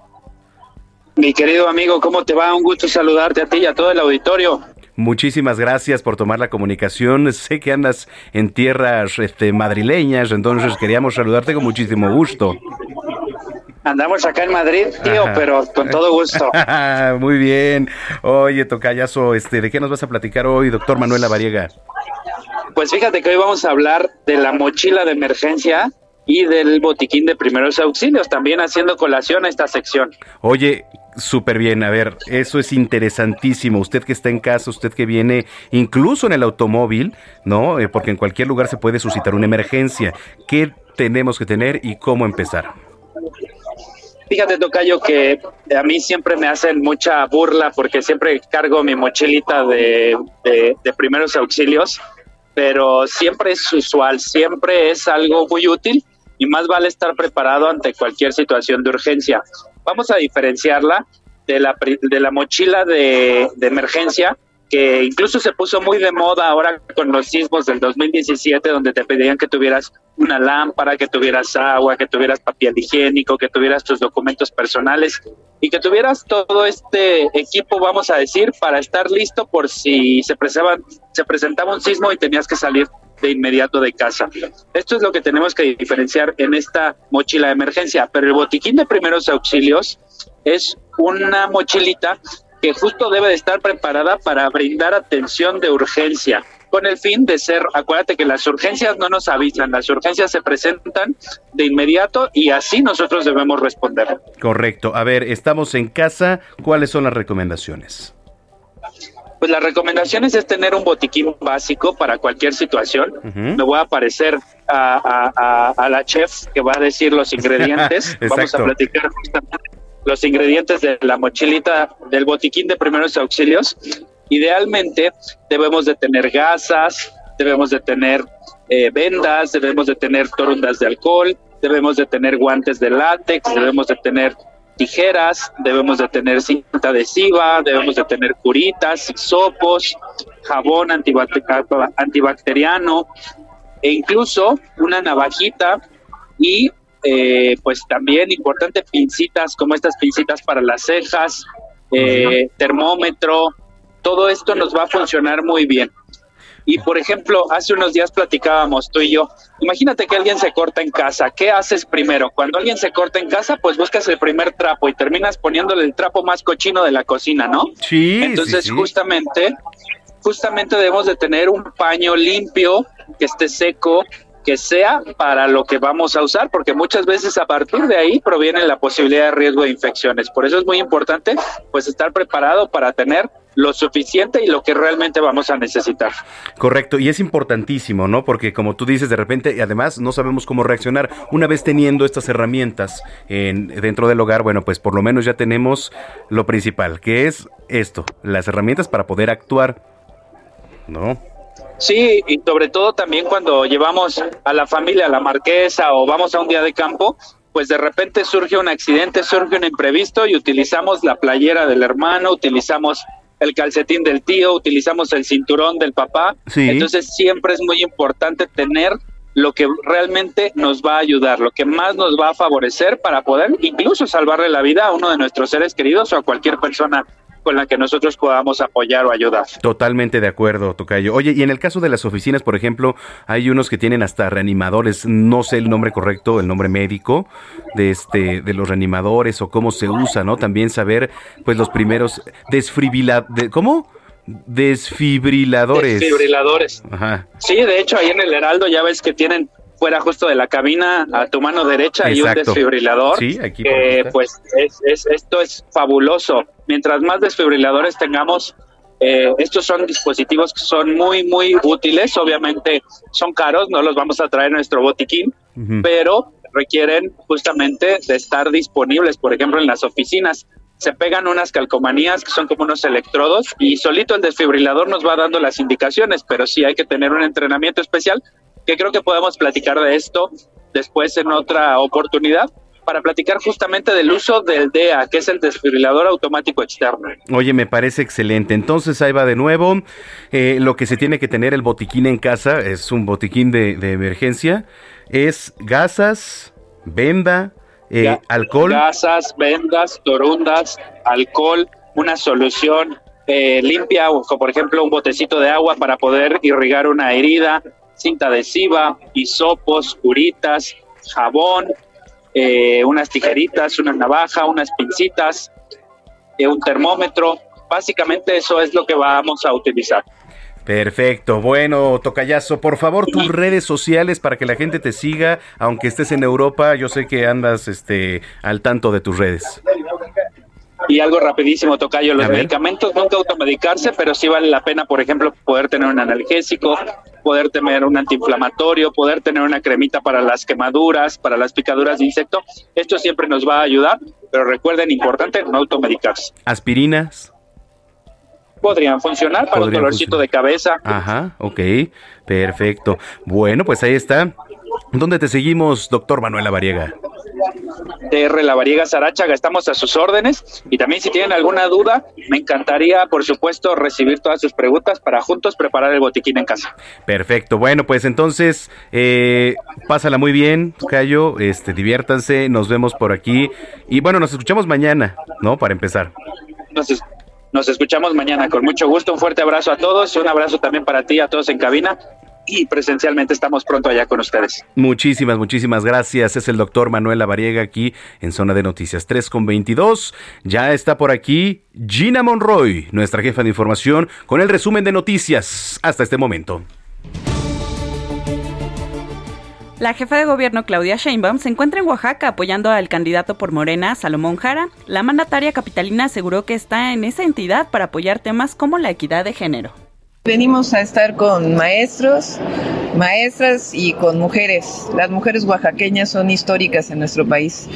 Mi querido amigo, ¿cómo te va? Un gusto saludarte a ti y a todo el auditorio. Muchísimas gracias por tomar la comunicación. Sé que andas en tierras este, madrileñas, entonces queríamos saludarte con muchísimo gusto. Andamos acá en Madrid, tío, Ajá. pero con todo gusto. Muy bien. Oye, Tocayazo, este, ¿de qué nos vas a platicar hoy, doctor Manuel Lavariega? Pues fíjate que hoy vamos a hablar de la mochila de emergencia y del botiquín de primeros auxilios, también haciendo colación a esta sección. Oye, súper bien, a ver, eso es interesantísimo. Usted que está en casa, usted que viene incluso en el automóvil, ¿no? Eh, porque en cualquier lugar se puede suscitar una emergencia. ¿Qué tenemos que tener y cómo empezar? Fíjate, Tocayo, que a mí siempre me hacen mucha burla porque siempre cargo mi mochilita de, de primeros auxilios, pero siempre es usual, siempre es algo muy útil y más vale estar preparado ante cualquier situación de urgencia. Vamos a diferenciarla de la, de la mochila de, emergencia, que incluso se puso muy de moda ahora con los sismos del 2017, donde te pedían que tuvieras una lámpara, que tuvieras agua, que tuvieras papel higiénico, que tuvieras tus documentos personales y que tuvieras todo este equipo, vamos a decir, para estar listo por si se, se presentaba un sismo y tenías que salir de inmediato de casa. Esto es lo que tenemos que diferenciar en esta mochila de emergencia, pero el botiquín de primeros auxilios es una mochilita que justo debe de estar preparada para brindar atención de urgencia, con el fin de ser, acuérdate que las urgencias no nos avisan, las urgencias se presentan de inmediato y así nosotros debemos responder. Correcto. A ver, estamos en casa, ¿cuáles son las recomendaciones? Pues las recomendaciones es tener un botiquín básico para cualquier situación. Me voy a parecer a, la chef que va a decir los ingredientes. Vamos a platicar justamente los ingredientes de la mochilita del botiquín de primeros auxilios. Idealmente debemos de tener gasas, debemos de tener eh, vendas, debemos de tener torundas de alcohol, debemos de tener guantes de látex, debemos de tener tijeras, debemos de tener cinta adhesiva, debemos de tener curitas, sopos, jabón antibacteriano e incluso una navajita y eh, pues también importante pincitas como estas pincitas para las cejas, eh, termómetro, todo esto nos va a funcionar muy bien. Y por ejemplo, hace unos días platicábamos tú y yo, imagínate que alguien se corta en casa, ¿qué haces primero? Cuando alguien se corta en casa, pues buscas el primer trapo y terminas poniéndole el trapo más cochino de la cocina, ¿no? Sí. Entonces, justamente, justamente debemos de tener un paño limpio, que esté seco, que sea para lo que vamos a usar, porque muchas veces a partir de ahí proviene la posibilidad de riesgo de infecciones. Por eso es muy importante pues estar preparado para tener lo suficiente y lo que realmente vamos a necesitar. Correcto, y es importantísimo, ¿no? Porque como tú dices, de repente, y además no sabemos cómo reaccionar. Una vez teniendo estas herramientas en, dentro del hogar, bueno, pues por lo menos ya tenemos lo principal, que es esto, las herramientas para poder actuar, ¿no? Sí, y sobre todo también cuando llevamos a la familia a la marquesa o vamos a un día de campo, pues de repente surge un accidente, surge un imprevisto y utilizamos la playera del hermano, utilizamos el calcetín del tío, utilizamos el cinturón del papá. Entonces siempre es muy importante tener lo que realmente nos va a ayudar, lo que más nos va a favorecer para poder incluso salvarle la vida a uno de nuestros seres queridos o a cualquier persona con la que nosotros podamos apoyar o ayudar. Totalmente de acuerdo, Tocayo. Oye, y en el caso de las oficinas, por ejemplo, hay unos que tienen hasta reanimadores, no sé el nombre correcto, el nombre médico de este de los reanimadores o cómo se usa, ¿no? También saber pues los primeros desfibriladores, ¿cómo? Desfibriladores. Desfibriladores. Ajá. Sí, de hecho ahí en el Heraldo ya ves que tienen fuera justo de la cabina a tu mano derecha y un desfibrilador. Sí, aquí. pues es, esto es fabuloso. Mientras más desfibriladores tengamos, eh, estos son dispositivos que son muy, muy útiles. Obviamente son caros, no los vamos a traer en nuestro botiquín, pero requieren justamente de estar disponibles, por ejemplo, en las oficinas. Se pegan unas calcomanías que son como unos electrodos y solito el desfibrilador nos va dando las indicaciones, pero sí hay que tener un entrenamiento especial que creo que podemos platicar de esto después en otra oportunidad para platicar justamente del uso del DEA, que es el desfibrilador automático externo. Oye, me parece excelente. Entonces ahí va de nuevo. Eh, lo que se tiene que tener el botiquín en casa es un botiquín de, emergencia. Es gasas, venda, eh, alcohol. Gasas, vendas, torundas, alcohol, una solución eh, limpia, como por ejemplo un botecito de agua para poder irrigar una herida, cinta adhesiva, hisopos, curitas, jabón, eh, unas tijeritas, una navaja, unas pincitas, eh, un termómetro. Básicamente eso es lo que vamos a utilizar. Perfecto. Bueno, Tocayazo, por favor, tus redes sociales para que la gente te siga, aunque estés en Europa. Yo sé que andas este, al tanto de tus redes. Y algo rapidísimo, Tocayo, los medicamentos nunca automedicarse, pero sí vale la pena, por ejemplo, poder tener un analgésico, poder tener un antiinflamatorio, poder tener una cremita para las quemaduras, para las picaduras de insecto. Esto siempre nos va a ayudar, pero recuerden, importante, no automedicarse. ¿Aspirinas? Podrían funcionar para un dolorcito de cabeza. Ajá, ok, perfecto. Bueno, pues ahí está. ¿Dónde te seguimos, doctor Manuel Lavariega? DR Lavariega Sarachaga, estamos a sus órdenes y también si tienen alguna duda, me encantaría, por supuesto, recibir todas sus preguntas para juntos preparar el botiquín en casa. Perfecto, bueno, pues entonces, eh, pásala muy bien, Cayo, este, diviértanse, nos vemos por aquí y bueno, nos escuchamos mañana, ¿no? Para empezar. Entonces, nos escuchamos mañana con mucho gusto. Un fuerte abrazo a todos y un abrazo también para ti, a todos en cabina. Y presencialmente estamos pronto allá con ustedes. Muchísimas, muchísimas gracias. Es el doctor Manuel Lavariega aquí en Zona de Noticias 3 con 22. Ya está por aquí Gina Monroy, nuestra jefa de información, con el resumen de noticias hasta este momento. La jefa de gobierno Claudia Sheinbaum se encuentra en Oaxaca apoyando al candidato por Morena, Salomón Jara. La mandataria capitalina aseguró que está en esa entidad para apoyar temas como la equidad de género. Venimos a estar con maestros, maestras y con mujeres. Las mujeres oaxaqueñas son históricas en nuestro país.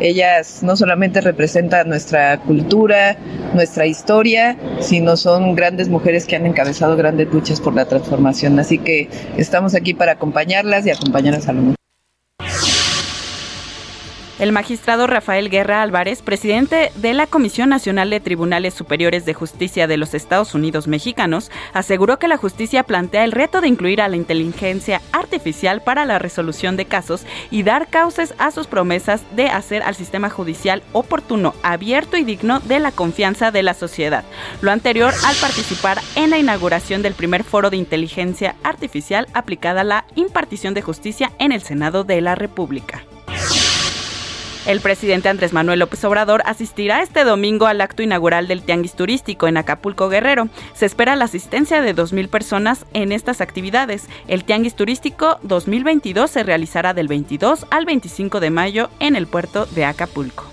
Ellas no solamente representan nuestra cultura, nuestra historia, sino son grandes mujeres que han encabezado grandes luchas por la transformación. Así que estamos aquí para acompañarlas y acompañar a Salomón. El magistrado Rafael Guerra Álvarez, presidente de la Comisión Nacional de Tribunales Superiores de Justicia de los Estados Unidos Mexicanos, aseguró que la justicia plantea el reto de incluir a la inteligencia artificial para la resolución de casos y dar cauces a sus promesas de hacer al sistema judicial oportuno, abierto y digno de la confianza de la sociedad. Lo anterior al participar en la inauguración del primer foro de inteligencia artificial aplicada a la impartición de justicia en el Senado de la República. El presidente Andrés Manuel López Obrador asistirá este domingo al acto inaugural del Tianguis Turístico en Acapulco Guerrero. Se espera la asistencia de 2.000 personas en estas actividades. El Tianguis Turístico 2022 se realizará del 22 al 25 de mayo en el puerto de Acapulco.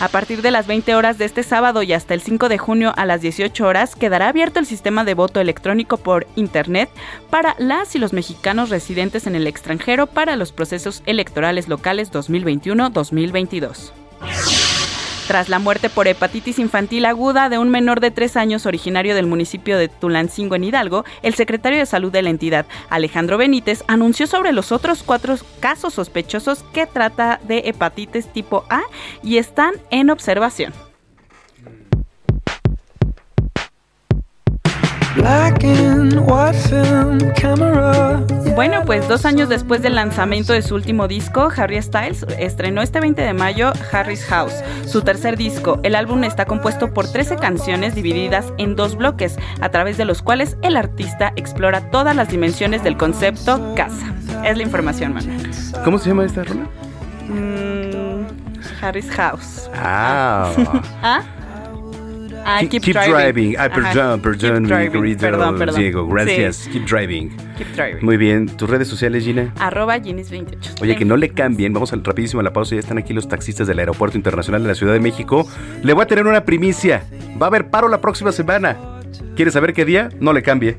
A partir de las 20 horas de este sábado y hasta el 5 de junio a las 18 horas quedará abierto el sistema de voto electrónico por Internet para las y los mexicanos residentes en el extranjero para los procesos electorales locales 2021-2022. Tras la muerte por hepatitis infantil aguda de un menor de tres años originario del municipio de Tulancingo en Hidalgo, el secretario de Salud de la entidad, Alejandro Benítez, anunció sobre los otros cuatro casos sospechosos que trata de hepatitis tipo A y están en observación. Bueno, pues dos años después del lanzamiento de su último disco, Harry Styles estrenó este 20 de mayo Harry's House, su tercer disco. El álbum está compuesto por 13 canciones divididas en dos bloques, a través de los cuales el artista explora todas las dimensiones del concepto casa. Es la información, Manuel. ¿Cómo se llama esta rola? Mm, Harry's House. Ah. ¿Ah? Ah, keep, keep, keep driving. Ah, perdón, perdón, mi driving. querido Perdón, perdón. Diego. Gracias. Sí. Keep driving. Keep driving. Muy bien. ¿Tus redes sociales, Gina? Arroba Ginis28. Oye, que no le cambien. Vamos al, rapidísimo a la pausa. Ya están aquí los taxistas del Aeropuerto Internacional de la Ciudad de México. Le voy a tener una primicia. Va a haber paro la próxima semana. ¿Quieres saber qué día? No le cambie.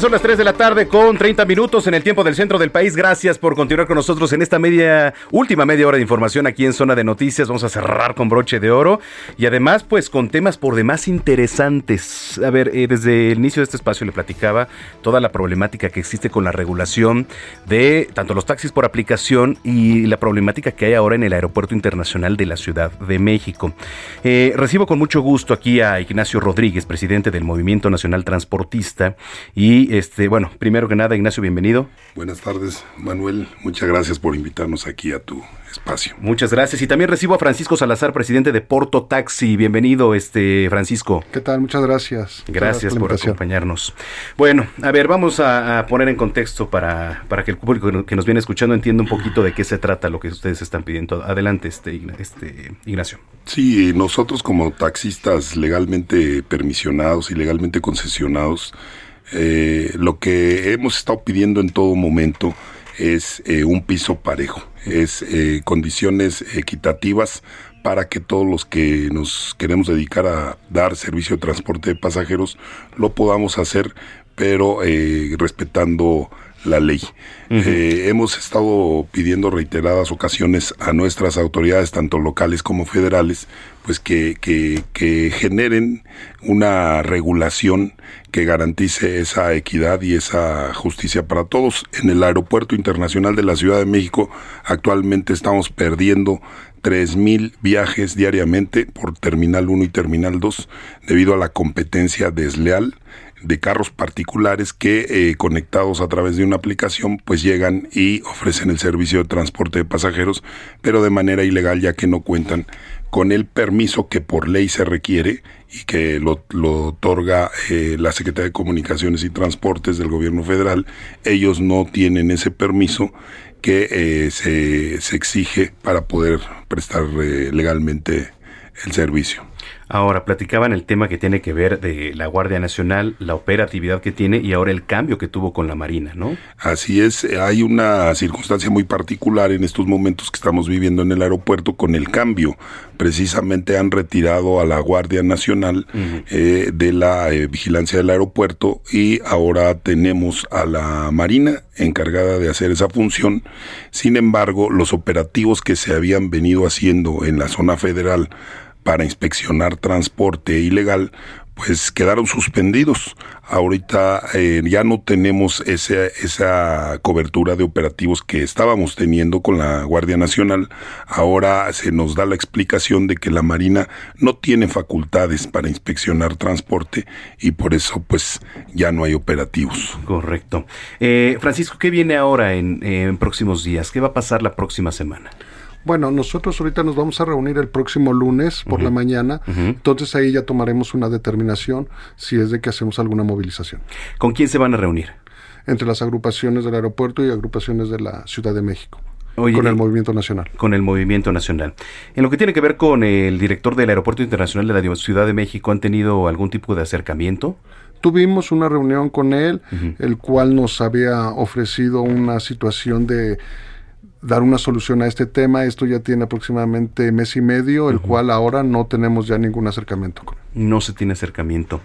Son las 3 de la tarde con 30 minutos en el tiempo del centro del país. Gracias por continuar con nosotros en esta media, última media hora de información aquí en Zona de Noticias. Vamos a cerrar con broche de oro y además pues con temas por demás interesantes. A ver, eh, desde el inicio de este espacio le platicaba toda la problemática que existe con la regulación de tanto los taxis por aplicación y la problemática que hay ahora en el Aeropuerto Internacional de la Ciudad de México. Eh, recibo con mucho gusto aquí a Ignacio Rodríguez, presidente del Movimiento Nacional Transportista y y este, bueno, primero que nada, Ignacio, bienvenido. Buenas tardes, Manuel. Muchas gracias por invitarnos aquí a tu espacio. Muchas gracias. Y también recibo a Francisco Salazar, presidente de Porto Taxi. Bienvenido, este Francisco. ¿Qué tal? Muchas gracias. Gracias, por, acompañarnos. Bueno, a ver, vamos a, poner en contexto para, para que el público que nos viene escuchando entienda un poquito de qué se trata lo que ustedes están pidiendo. Adelante, este, este Ignacio. Sí, nosotros como taxistas legalmente permisionados y legalmente concesionados, eh, lo que hemos estado pidiendo en todo momento es eh, un piso parejo, es eh, condiciones equitativas para que todos los que nos queremos dedicar a dar servicio de transporte de pasajeros lo podamos hacer, pero respetando la ley. hemos estado pidiendo reiteradas ocasiones a nuestras autoridades, tanto locales como federales, pues que, que, que generen una regulación que garantice esa equidad y esa justicia para todos. En el Aeropuerto Internacional de la Ciudad de México actualmente estamos perdiendo mil viajes diariamente por Terminal 1 y Terminal 2 debido a la competencia desleal de carros particulares que eh, conectados a través de una aplicación pues llegan y ofrecen el servicio de transporte de pasajeros pero de manera ilegal ya que no cuentan con el permiso que por ley se requiere y que lo, otorga eh, la Secretaría de Comunicaciones y Transportes del Gobierno Federal, ellos no tienen ese permiso que eh, se, se, exige para poder prestar eh, legalmente el servicio. Ahora, platicaban el tema que tiene que ver de la Guardia Nacional, la operatividad que tiene y ahora el cambio que tuvo con la Marina, ¿no? Así es, hay una circunstancia muy particular en estos momentos que estamos viviendo en el aeropuerto con el cambio. Precisamente han retirado a la Guardia Nacional eh, de la eh, vigilancia del aeropuerto y ahora tenemos a la Marina encargada de hacer esa función. Sin embargo, los operativos que se habían venido haciendo en la zona federal para inspeccionar transporte ilegal, pues quedaron suspendidos. Ahorita eh, ya no tenemos esa, esa cobertura de operativos que estábamos teniendo con la Guardia Nacional. Ahora se nos da la explicación de que la Marina no tiene facultades para inspeccionar transporte y por eso pues ya no hay operativos. Correcto. Eh, Francisco, ¿qué viene ahora en, en próximos días? ¿Qué va a pasar la próxima semana? Bueno, nosotros ahorita nos vamos a reunir el próximo lunes por la mañana, entonces ahí ya tomaremos una determinación si es de que hacemos alguna movilización. ¿Con quién se van a reunir? Entre las agrupaciones del aeropuerto y agrupaciones de la Ciudad de México. con el Movimiento Nacional. Con el Movimiento Nacional. En lo que tiene que ver con el director del Aeropuerto Internacional de la Ciudad de México, ¿han tenido algún tipo de acercamiento? Tuvimos una reunión con él, el cual nos había ofrecido una situación de dar una solución a este tema. Esto ya tiene aproximadamente mes y medio, el cual ahora no tenemos ya ningún acercamiento con. No se tiene acercamiento.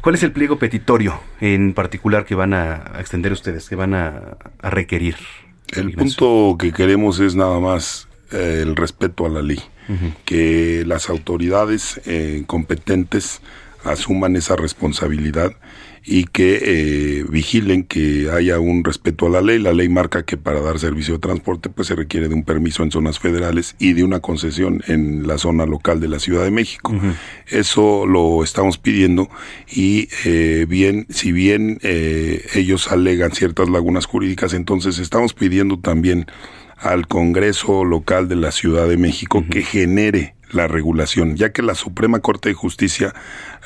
¿Cuál es el pliego petitorio en particular que van a, extender ustedes, que van a, requerir? El punto que queremos es nada más eh, el respeto a la ley, que las autoridades eh, competentes asuman esa responsabilidad y que eh, vigilen que haya un respeto a la ley. La ley marca que para dar servicio de transporte pues se requiere de un permiso en zonas federales y de una concesión en la zona local de la Ciudad de México. Eso lo estamos pidiendo y eh, bien, si bien eh, ellos alegan ciertas lagunas jurídicas, entonces estamos pidiendo también al Congreso local de la Ciudad de México que genere la regulación, ya que la Suprema Corte de Justicia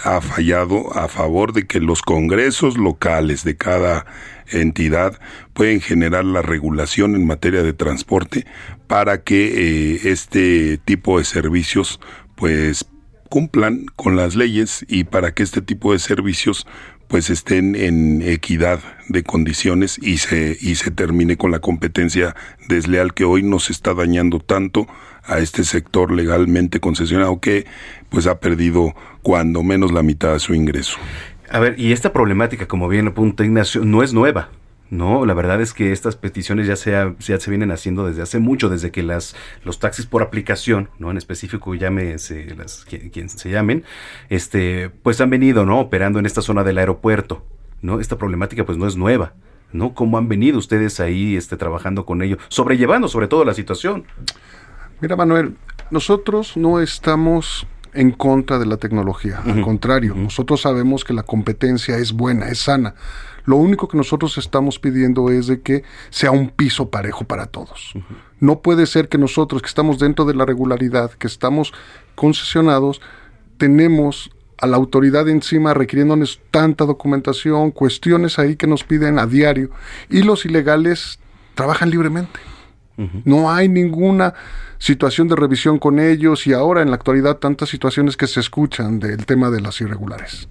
ha fallado a favor de que los congresos locales de cada entidad pueden generar la regulación en materia de transporte para que eh, este tipo de servicios pues cumplan con las leyes y para que este tipo de servicios pues estén en equidad de condiciones y se y se termine con la competencia desleal que hoy nos está dañando tanto a este sector legalmente concesionado que pues ha perdido cuando menos la mitad de su ingreso. A ver, y esta problemática, como bien apunta Ignacio, no es nueva. No, la verdad es que estas peticiones ya se, ya se vienen haciendo desde hace mucho, desde que las, los taxis por aplicación, ¿no? En específico, llámese las, quien, se llamen, este, pues han venido, ¿no? Operando en esta zona del aeropuerto, ¿no? Esta problemática pues no es nueva, ¿no? ¿Cómo han venido ustedes ahí, este, trabajando con ello, sobrellevando sobre todo la situación? Mira, Manuel, nosotros no estamos en contra de la tecnología, al contrario, nosotros sabemos que la competencia es buena, es sana. Lo único que nosotros estamos pidiendo es de que sea un piso parejo para todos. No puede ser que nosotros que estamos dentro de la regularidad, que estamos concesionados, tenemos a la autoridad encima requiriéndonos tanta documentación, cuestiones ahí que nos piden a diario y los ilegales trabajan libremente. No hay ninguna situación de revisión con ellos y ahora en la actualidad tantas situaciones que se escuchan del tema de las irregulares.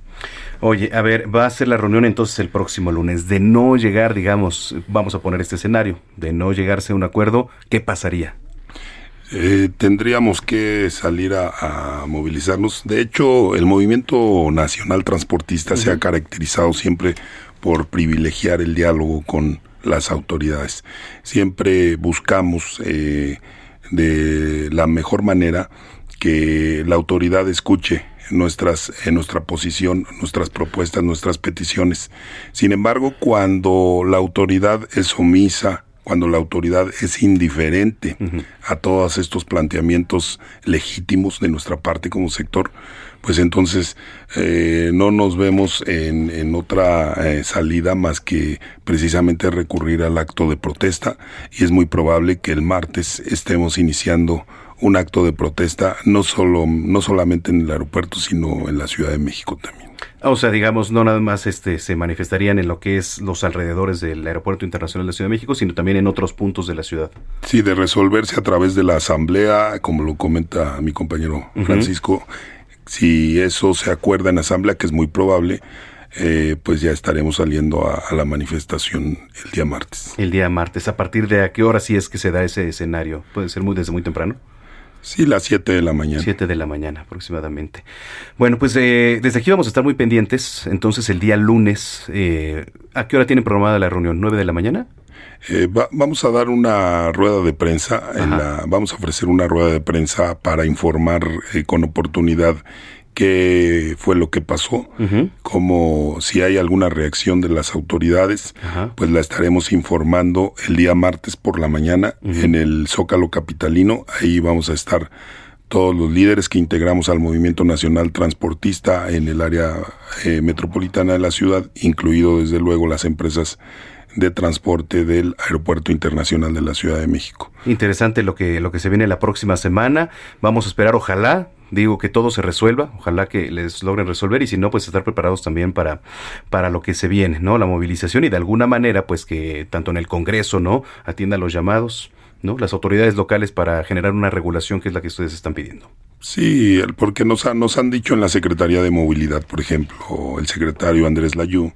Oye, a ver, va a ser la reunión entonces el próximo lunes. De no llegar, digamos, vamos a poner este escenario, de no llegarse a un acuerdo, ¿qué pasaría? Eh, tendríamos que salir a, movilizarnos. De hecho, el movimiento nacional transportista se ha caracterizado siempre por privilegiar el diálogo con las autoridades. Siempre buscamos eh, de la mejor manera que la autoridad escuche nuestras, en nuestra posición, nuestras propuestas, nuestras peticiones. Sin embargo, cuando la autoridad es omisa, cuando la autoridad es indiferente a todos estos planteamientos legítimos de nuestra parte como sector, pues entonces eh, no nos vemos en, en otra eh, salida más que precisamente recurrir al acto de protesta y es muy probable que el martes estemos iniciando un acto de protesta, no, solo, no solamente en el aeropuerto, sino en la Ciudad de México también. O sea, digamos, no nada más este, se manifestarían en lo que es los alrededores del Aeropuerto Internacional de la Ciudad de México, sino también en otros puntos de la ciudad. Sí, de resolverse a través de la asamblea, como lo comenta mi compañero Francisco, si eso se acuerda en asamblea, que es muy probable, eh, pues ya estaremos saliendo a, la manifestación el día martes. El día martes, ¿a partir de a qué hora sí es que se da ese escenario? ¿Puede ser muy desde muy temprano? Sí, las 7 de la mañana. 7 de la mañana aproximadamente. Bueno, pues eh, desde aquí vamos a estar muy pendientes. Entonces el día lunes, eh, ¿a qué hora tienen programada la reunión? ¿9 de la mañana? Eh, vamos a dar una rueda de prensa, vamos a ofrecer una rueda de prensa para informar con oportunidad qué fue lo que pasó, como si hay alguna reacción de las autoridades, pues la estaremos informando el día martes por la mañana en el Zócalo Capitalino. Ahí vamos a estar todos los líderes que integramos al Movimiento Nacional Transportista en el área eh, metropolitana de la ciudad, incluido desde luego las empresas de transporte del Aeropuerto Internacional de la Ciudad de México. Interesante lo que, lo que se viene la próxima semana. Vamos a esperar, ojalá, digo que todo se resuelva, ojalá que les logren resolver y si no, pues estar preparados también para, para lo que se viene, ¿no? La movilización y de alguna manera, pues que tanto en el Congreso, ¿no? Atienda los llamados, ¿no? Las autoridades locales para generar una regulación que es la que ustedes están pidiendo. Sí, porque nos, nos han dicho en la Secretaría de Movilidad, por ejemplo, el secretario Andrés Layú,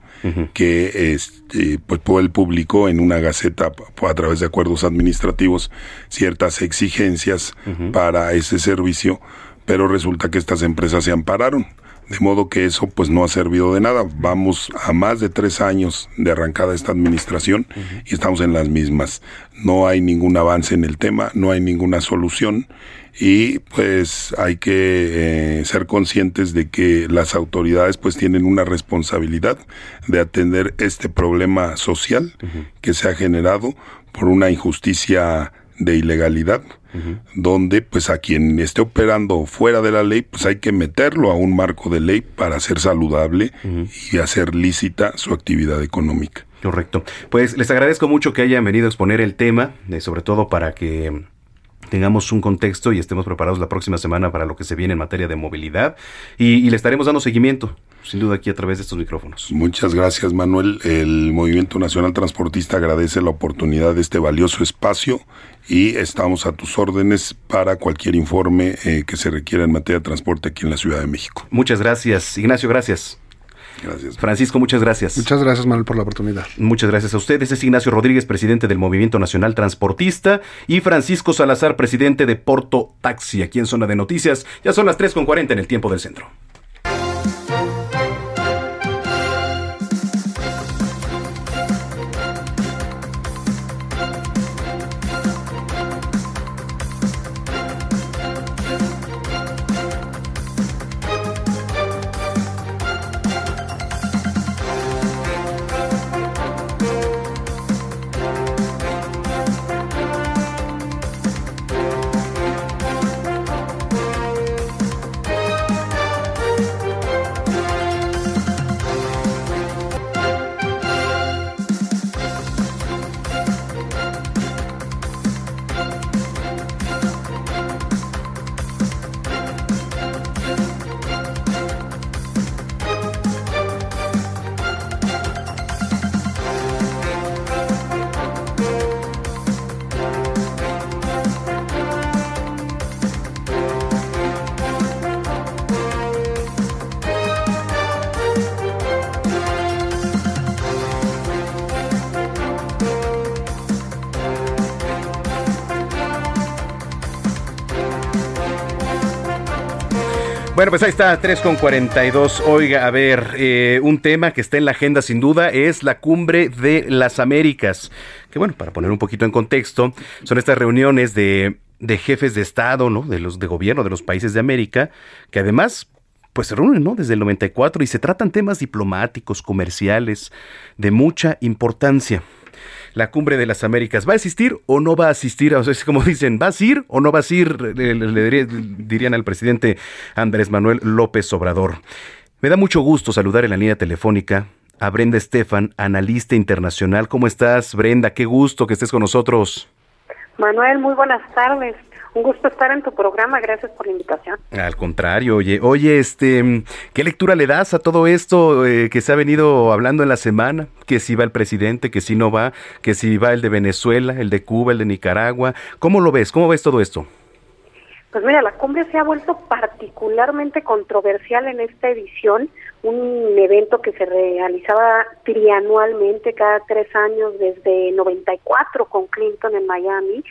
que este, pues, él publicó en una gaceta a través de acuerdos administrativos ciertas exigencias para ese servicio pero resulta que estas empresas se ampararon. De modo que eso pues no ha servido de nada. Vamos a más de tres años de arrancada esta administración y estamos en las mismas. No hay ningún avance en el tema, no hay ninguna solución y pues hay que eh, ser conscientes de que las autoridades pues tienen una responsabilidad de atender este problema social que se ha generado por una injusticia de ilegalidad donde pues a quien esté operando fuera de la ley, pues hay que meterlo a un marco de ley para ser saludable y hacer lícita su actividad económica. Correcto. Pues les agradezco mucho que hayan venido a exponer el tema, eh, sobre todo para que tengamos un contexto y estemos preparados la próxima semana para lo que se viene en materia de movilidad y, le estaremos dando seguimiento, sin duda, aquí a través de estos micrófonos. Muchas gracias, Manuel. El Movimiento Nacional Transportista agradece la oportunidad de este valioso espacio y estamos a tus órdenes para cualquier informe eh, que se requiera en materia de transporte aquí en la Ciudad de México. Muchas gracias. Ignacio, gracias. Gracias. Francisco, muchas gracias. Muchas gracias, Manuel, por la oportunidad. Muchas gracias a ustedes. Es Ignacio Rodríguez, presidente del Movimiento Nacional Transportista, y Francisco Salazar, presidente de Porto Taxi, aquí en Zona de Noticias. Ya son las 3.40 en el tiempo del centro. Está, 3 con 42. Oiga, a ver, eh, un tema que está en la agenda sin duda es la cumbre de las Américas. Que bueno, para poner un poquito en contexto, son estas reuniones de, de jefes de Estado, ¿no? De los de gobierno de los países de América, que además pues se reúnen, ¿no? Desde el 94 y se tratan temas diplomáticos, comerciales, de mucha importancia. La cumbre de las Américas, ¿va a asistir o no va a asistir? O es como dicen, ¿vas a ir o no vas a ir? Le dirían al presidente Andrés Manuel López Obrador. Me da mucho gusto saludar en la línea telefónica a Brenda Estefan, analista internacional. ¿Cómo estás, Brenda? Qué gusto que estés con nosotros. Manuel, muy buenas tardes. Un gusto estar en tu programa, gracias por la invitación. Al contrario, oye, oye, este, ¿qué lectura le das a todo esto eh, que se ha venido hablando en la semana? Que si va el presidente, que si no va, que si va el de Venezuela, el de Cuba, el de Nicaragua. ¿Cómo lo ves? ¿Cómo ves todo esto? Pues mira, la cumbre se ha vuelto particularmente controversial en esta edición, un evento que se realizaba trianualmente cada tres años desde 94 con Clinton en Miami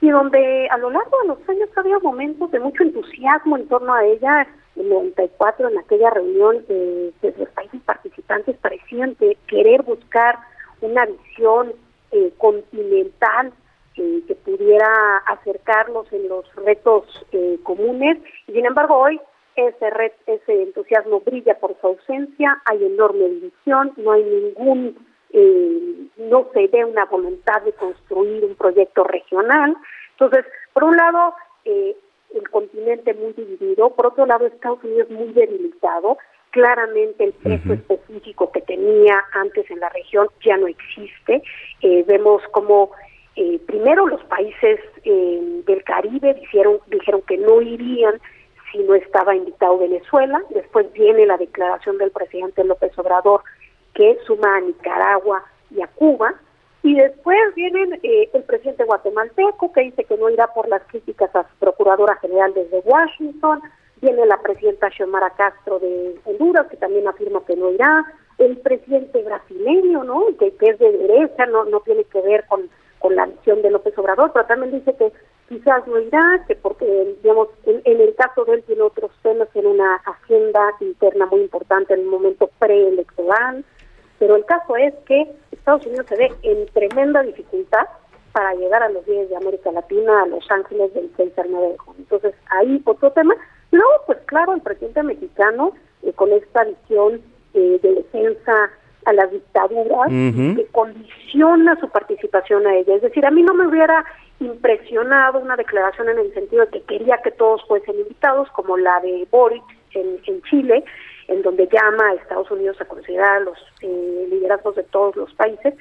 y donde a lo largo de los años había momentos de mucho entusiasmo en torno a ella. En 94, en aquella reunión, eh, los países participantes parecían querer buscar una visión eh, continental eh, que pudiera acercarlos en los retos eh, comunes. Y sin embargo, hoy ese, ese entusiasmo brilla por su ausencia, hay enorme división, no hay ningún eh, no se ve una voluntad de construir un proyecto regional. Entonces, por un lado, eh, el continente muy dividido, por otro lado, Estados Unidos muy debilitado. Claramente el peso específico que tenía antes en la región ya no existe. Eh, vemos como eh, primero los países eh, del Caribe dijeron, dijeron que no irían si no estaba invitado Venezuela. Después viene la declaración del presidente López Obrador que suma a Nicaragua y a Cuba. Y después viene eh, el presidente guatemalteco, que dice que no irá por las críticas a su Procuradora General desde Washington. Viene la presidenta Xiomara Castro de Honduras, que también afirma que no irá. El presidente brasileño, ¿no? Que, es de derecha, no, no tiene que ver con, con la visión de López Obrador, pero también dice que quizás no irá, que porque, digamos, en, en, el caso de él tiene otros temas, tiene una agenda interna muy importante en el momento preelectoral. Pero el caso es que Estados Unidos se ve en tremenda dificultad para llegar a los días de América Latina, a Los Ángeles del 6 al 9 de junio. Entonces, ahí otro tema. Luego, pues claro, el presidente mexicano, eh, con esta visión eh, de defensa a las dictaduras, que condiciona su participación a ella. Es decir, a mí no me hubiera impresionado una declaración en el sentido de que quería que todos fuesen invitados, como la de Boric en, en Chile, en donde llama a Estados Unidos a considerar los eh, liderazgos de todos los países,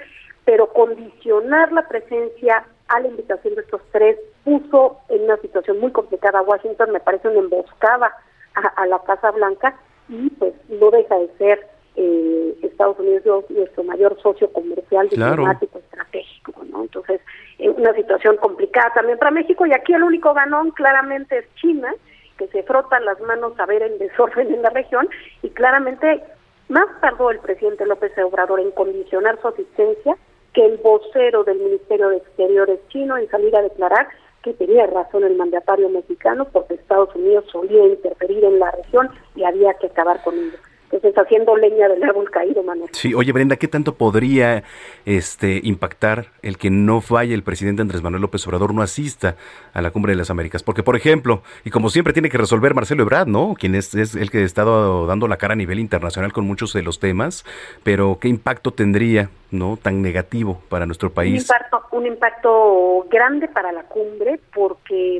pero condicionar la presencia a la invitación de estos tres puso en una situación muy complicada a Washington, me parece una emboscada a, la Casa Blanca y pues no deja de ser eh, Estados Unidos nuestro mayor socio comercial, diplomático, estratégico, ¿no? Entonces, eh, una situación complicada también para México y aquí el único ganón claramente es China, que se frotan las manos a ver el desorden en la región y claramente más tardó el presidente López Obrador en condicionar su asistencia que el vocero del Ministerio de Exteriores chino en salir a declarar que tenía razón el mandatario mexicano porque Estados Unidos solía interferir en la región y había que acabar con ello está haciendo leña del árbol caído, Manuel. Sí, oye Brenda, ¿qué tanto podría este impactar el que no vaya el presidente Andrés Manuel López Obrador, no asista a la Cumbre de las Américas? Porque, por ejemplo, y como siempre tiene que resolver Marcelo Ebrard, ¿no? Quien es, es el que ha estado dando la cara a nivel internacional con muchos de los temas, pero ¿qué impacto tendría, no, tan negativo para nuestro país? Un impacto, un impacto grande para la cumbre porque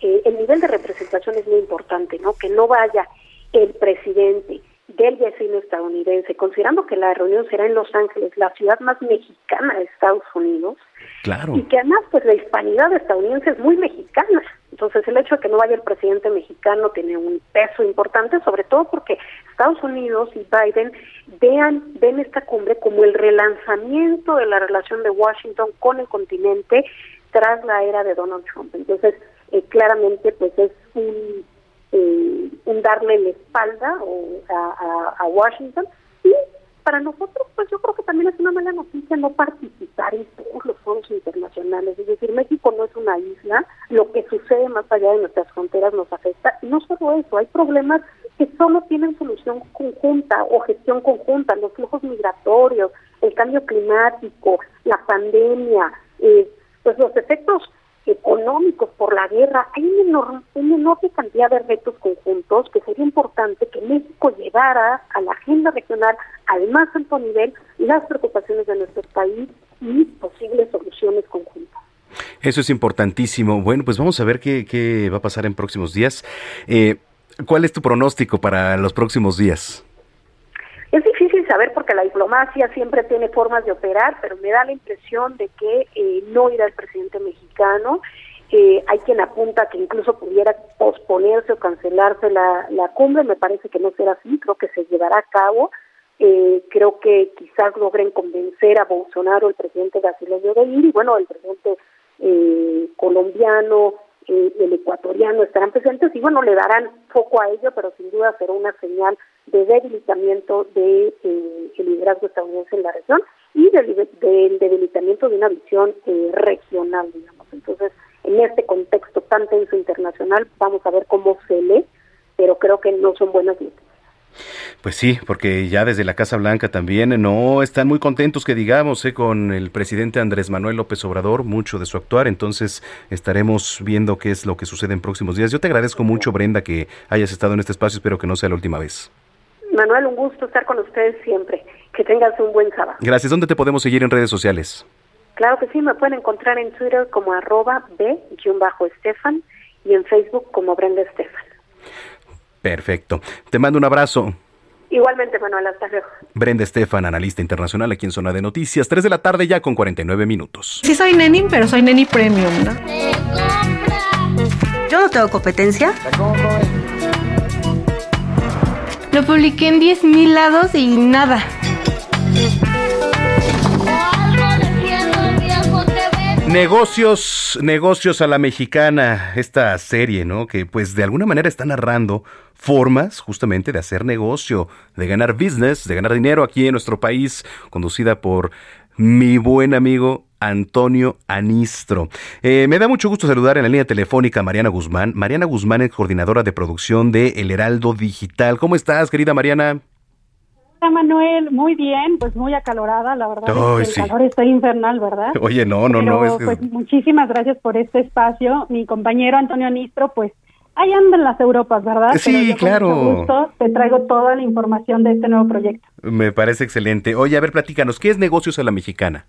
eh, el nivel de representación es muy importante, ¿no? Que no vaya el presidente del vecino estadounidense, considerando que la reunión será en Los Ángeles, la ciudad más mexicana de Estados Unidos, claro. y que además pues la hispanidad estadounidense es muy mexicana. Entonces el hecho de que no vaya el presidente mexicano tiene un peso importante, sobre todo porque Estados Unidos y Biden vean, ven esta cumbre como el relanzamiento de la relación de Washington con el continente tras la era de Donald Trump. Entonces, eh, claramente pues es un eh, un darle la espalda o a, Washington. Y para nosotros pues yo creo que también es una mala noticia no participar en todos los foros internacionales. Es decir México no es una isla. Lo que sucede más allá de nuestras fronteras nos afecta. Y no solo eso, hay problemas que solo tienen solución conjunta o gestión conjunta, los flujos migratorios, el cambio climático, la pandemia, eh, pues los efectos económicos por la guerra, hay una enorme, una enorme cantidad de retos conjuntos que sería importante que México llevara a la agenda regional al más alto nivel las preocupaciones de nuestro país y posibles soluciones conjuntas. Eso es importantísimo. Bueno, pues vamos a ver qué, qué va a pasar en próximos días. Eh, ¿Cuál es tu pronóstico para los próximos días? Es difícil saber porque la diplomacia siempre tiene formas de operar, pero me da la impresión de que eh, no irá el presidente mexicano. Eh, hay quien apunta que incluso pudiera posponerse o cancelarse la, la cumbre. Me parece que no será así, creo que se llevará a cabo. Eh, creo que quizás logren convencer a Bolsonaro, el presidente brasileño, de ir, y bueno, el presidente eh, colombiano, eh, el ecuatoriano estarán presentes y bueno, le darán foco a ello, pero sin duda será una señal de debilitamiento de, eh, liderazgo estadounidense en la región y del, del debilitamiento de una visión eh, regional, digamos. Entonces, en este contexto tan tenso internacional, vamos a ver cómo se lee, pero creo que no son buenas noticias. Pues sí, porque ya desde la Casa Blanca también no están muy contentos que digamos eh, con el presidente Andrés Manuel López Obrador, mucho de su actuar, entonces estaremos viendo qué es lo que sucede en próximos días. Yo te agradezco mucho, Brenda, que hayas estado en este espacio, espero que no sea la última vez. Manuel, un gusto estar con ustedes siempre. Que tengas un buen sábado. Gracias. ¿Dónde te podemos seguir en redes sociales? Claro que sí, me pueden encontrar en Twitter como arroba b-estefan y en Facebook como Brenda Estefan. Perfecto. Te mando un abrazo. Igualmente, Manuel, hasta luego. Brenda Estefan, analista internacional aquí en Zona de Noticias, 3 de la tarde ya con 49 minutos. Sí soy neni, pero soy neni premium, ¿no? Yo no tengo competencia. Lo publiqué en 10.000 lados y nada. Negocios, negocios a la mexicana, esta serie, ¿no? Que pues de alguna manera está narrando formas justamente de hacer negocio, de ganar business, de ganar dinero aquí en nuestro país, conducida por mi buen amigo Antonio Anistro. Eh, me da mucho gusto saludar en la línea telefónica a Mariana Guzmán. Mariana Guzmán es coordinadora de producción de El Heraldo Digital. ¿Cómo estás, querida Mariana? Manuel, muy bien, pues muy acalorada, la verdad. Ay, es que sí. el calor está infernal, ¿verdad? Oye, no, no, no. Es que- pues muchísimas gracias por este espacio. Mi compañero Antonio Anistro, pues ahí anda en las Europas, ¿verdad? Sí, Pero yo con claro. mucho gusto te traigo toda la información de este nuevo proyecto. Me parece excelente. Oye, a ver, platícanos, ¿qué es negocios a la mexicana?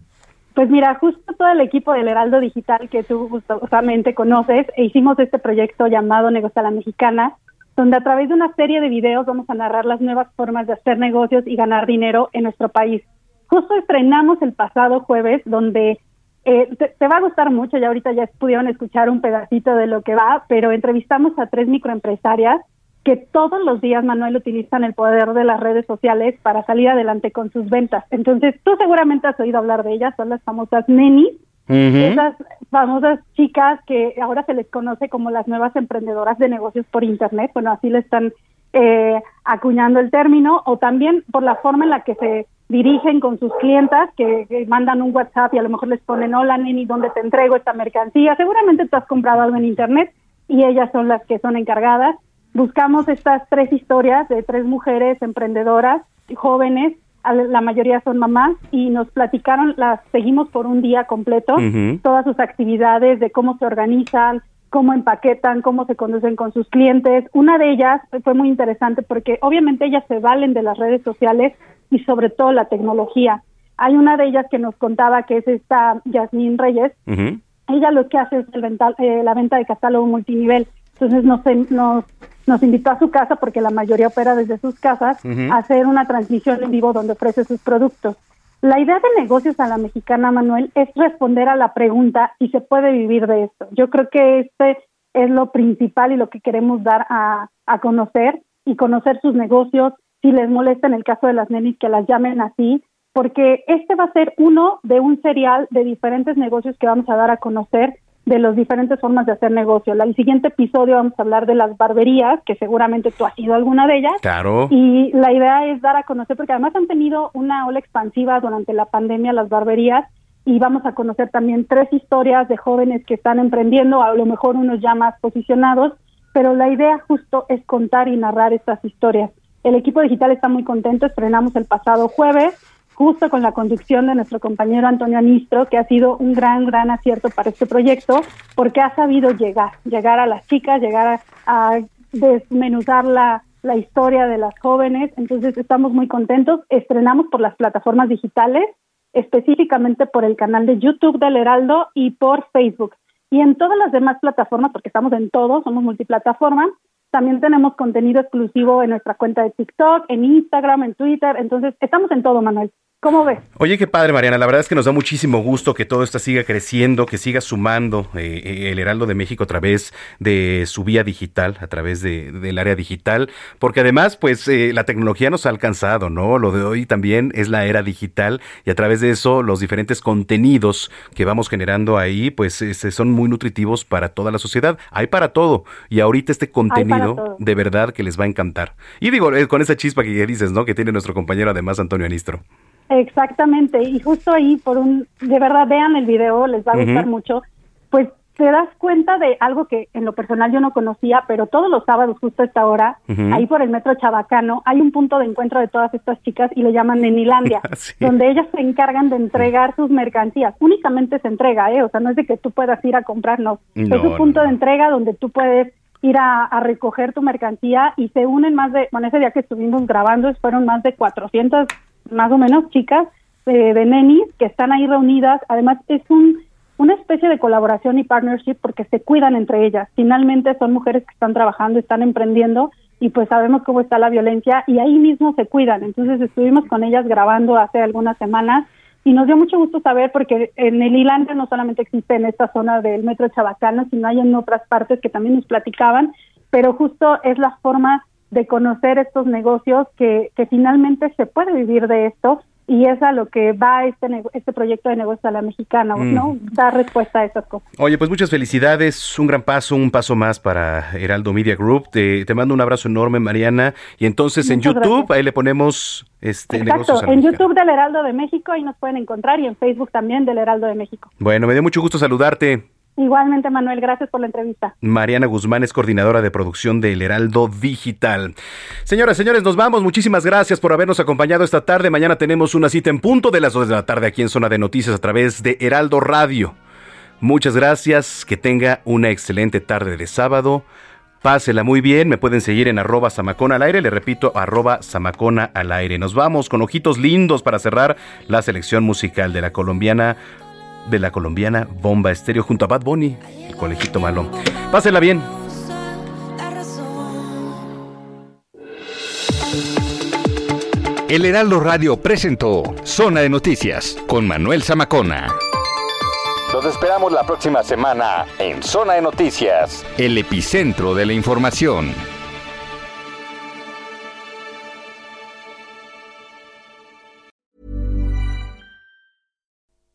Pues mira, justo todo el equipo del Heraldo Digital que tú gustosamente conoces, e hicimos este proyecto llamado Negocio a la Mexicana, donde a través de una serie de videos vamos a narrar las nuevas formas de hacer negocios y ganar dinero en nuestro país. Justo estrenamos el pasado jueves, donde eh, te, te va a gustar mucho, ya ahorita ya pudieron escuchar un pedacito de lo que va, pero entrevistamos a tres microempresarias que todos los días, Manuel, utilizan el poder de las redes sociales para salir adelante con sus ventas. Entonces, tú seguramente has oído hablar de ellas, son las famosas nenis, esas famosas chicas que ahora se les conoce como las nuevas emprendedoras de negocios por Internet, bueno, así le están eh, acuñando el término, o también por la forma en la que se dirigen con sus clientas, que, mandan un WhatsApp y a lo mejor les ponen, hola neni, ¿dónde te entrego esta mercancía? Seguramente tú has comprado algo en Internet y ellas son las que son encargadas. Buscamos estas tres historias de tres mujeres emprendedoras, jóvenes, la mayoría son mamás, y nos platicaron, las seguimos por un día completo, todas sus actividades, de cómo se organizan, cómo empaquetan, cómo se conducen con sus clientes. Una de ellas fue muy interesante porque obviamente ellas se valen de las redes sociales y sobre todo la tecnología. Hay una de ellas que nos contaba que es esta Yasmín Reyes, ella lo que hace es el venta- eh, la venta de catálogo multinivel. Entonces nos, nos, nos invitó a su casa, porque la mayoría opera desde sus casas, a hacer una transmisión en vivo donde ofrece sus productos. La idea de negocios a la mexicana, Manuel, es responder a la pregunta si se puede vivir de esto. Yo creo que este es lo principal y lo que queremos dar a, a conocer y conocer sus negocios. Si les molesta en el caso de las nenis que las llamen así, porque este va a ser uno de un serial de diferentes negocios que vamos a dar a conocer de las diferentes formas de hacer negocio. El siguiente episodio vamos a hablar de las barberías, que seguramente tú has ido a alguna de ellas. Claro. Y la idea es dar a conocer, porque además han tenido una ola expansiva durante la pandemia las barberías, y vamos a conocer también tres historias de jóvenes que están emprendiendo, a lo mejor unos ya más posicionados, pero la idea justo es contar y narrar estas historias. El equipo digital está muy contento, estrenamos el pasado jueves, justo con la conducción de nuestro compañero Antonio Anistro, que ha sido un gran, gran acierto para este proyecto, porque ha sabido llegar, llegar a las chicas, llegar a, desmenuzar la, la historia de las jóvenes, entonces estamos muy contentos. Estrenamos por las plataformas digitales, específicamente por el canal de YouTube del Heraldo y por Facebook. Y en todas las demás plataformas, porque estamos en todo, somos multiplataforma, también tenemos contenido exclusivo en nuestra cuenta de TikTok, en Instagram, en Twitter. Entonces, estamos en todo, Manuel. ¿Cómo ves? Oye, qué padre, Mariana. La verdad es que nos da muchísimo gusto que todo esto siga creciendo, que siga sumando eh, eh, el Heraldo de México a través de su vía digital, a través de, del área digital, porque además, pues, eh, la tecnología nos ha alcanzado, ¿no? Lo de hoy también es la era digital y a través de eso los diferentes contenidos que vamos generando ahí, pues, este, son muy nutritivos para toda la sociedad. Hay para todo y ahorita este contenido de verdad que les va a encantar. Y digo, con esa chispa que dices, ¿no? Que tiene nuestro compañero además Antonio Anistro. Exactamente, y justo ahí, por un, de verdad, vean el video, les va a gustar mucho, pues te das cuenta de algo que en lo personal yo no conocía, pero todos los sábados, justo a esta hora, ahí por el metro Chabacano, hay un punto de encuentro de todas estas chicas y le llaman Nenilandia, donde ellas se encargan de entregar sus mercancías. Únicamente se entrega, ¿eh? O sea, no es de que tú puedas ir a comprar, no. es un punto de entrega donde tú puedes ir a, a, recoger tu mercancía y se unen más de, bueno, ese día que estuvimos grabando fueron más de 400 más o menos chicas eh, de nenis que están ahí reunidas. Además, es un, una especie de colaboración y partnership porque se cuidan entre ellas. Finalmente son mujeres que están trabajando, están emprendiendo y pues sabemos cómo está la violencia y ahí mismo se cuidan. Entonces estuvimos con ellas grabando hace algunas semanas y nos dio mucho gusto saber porque en el Ilante no solamente existe en esta zona del metro Chabacano, sino hay en otras partes que también nos platicaban, pero justo es la forma de conocer estos negocios que, que finalmente se puede vivir de esto y es a lo que va este, este proyecto de negocio a la mexicana, ¿no? Mm. Dar respuesta a esas cosas. Oye, pues muchas felicidades, un gran paso, un paso más para Heraldo Media Group. Te, te mando un abrazo enorme, Mariana. Y entonces en YouTube, ahí le ponemos este Exacto, en YouTube del Heraldo de México, ahí nos pueden encontrar, y en Facebook también del Heraldo de México. Bueno, me dio mucho gusto saludarte. Igualmente, Manuel, gracias por la entrevista. Mariana Guzmán es coordinadora de producción del Heraldo Digital. Señoras, señores, nos vamos. Muchísimas gracias por habernos acompañado esta tarde. Mañana tenemos una cita en punto de las 2 de la tarde aquí en Zona de Noticias a través de Heraldo Radio. Muchas gracias. Que tenga una excelente tarde de sábado. Pásela muy bien, me pueden seguir en arroba samacona al aire, le repito, arroba samacona al aire. Nos vamos con ojitos lindos para cerrar la selección musical de la colombiana de la colombiana Bomba Estéreo junto a Bad Bunny, el colegito malo. Pásela bien. El Heraldo Radio presentó Zona de Noticias con Manuel Zamacona. Los esperamos la próxima semana en Zona de Noticias, el epicentro de la información.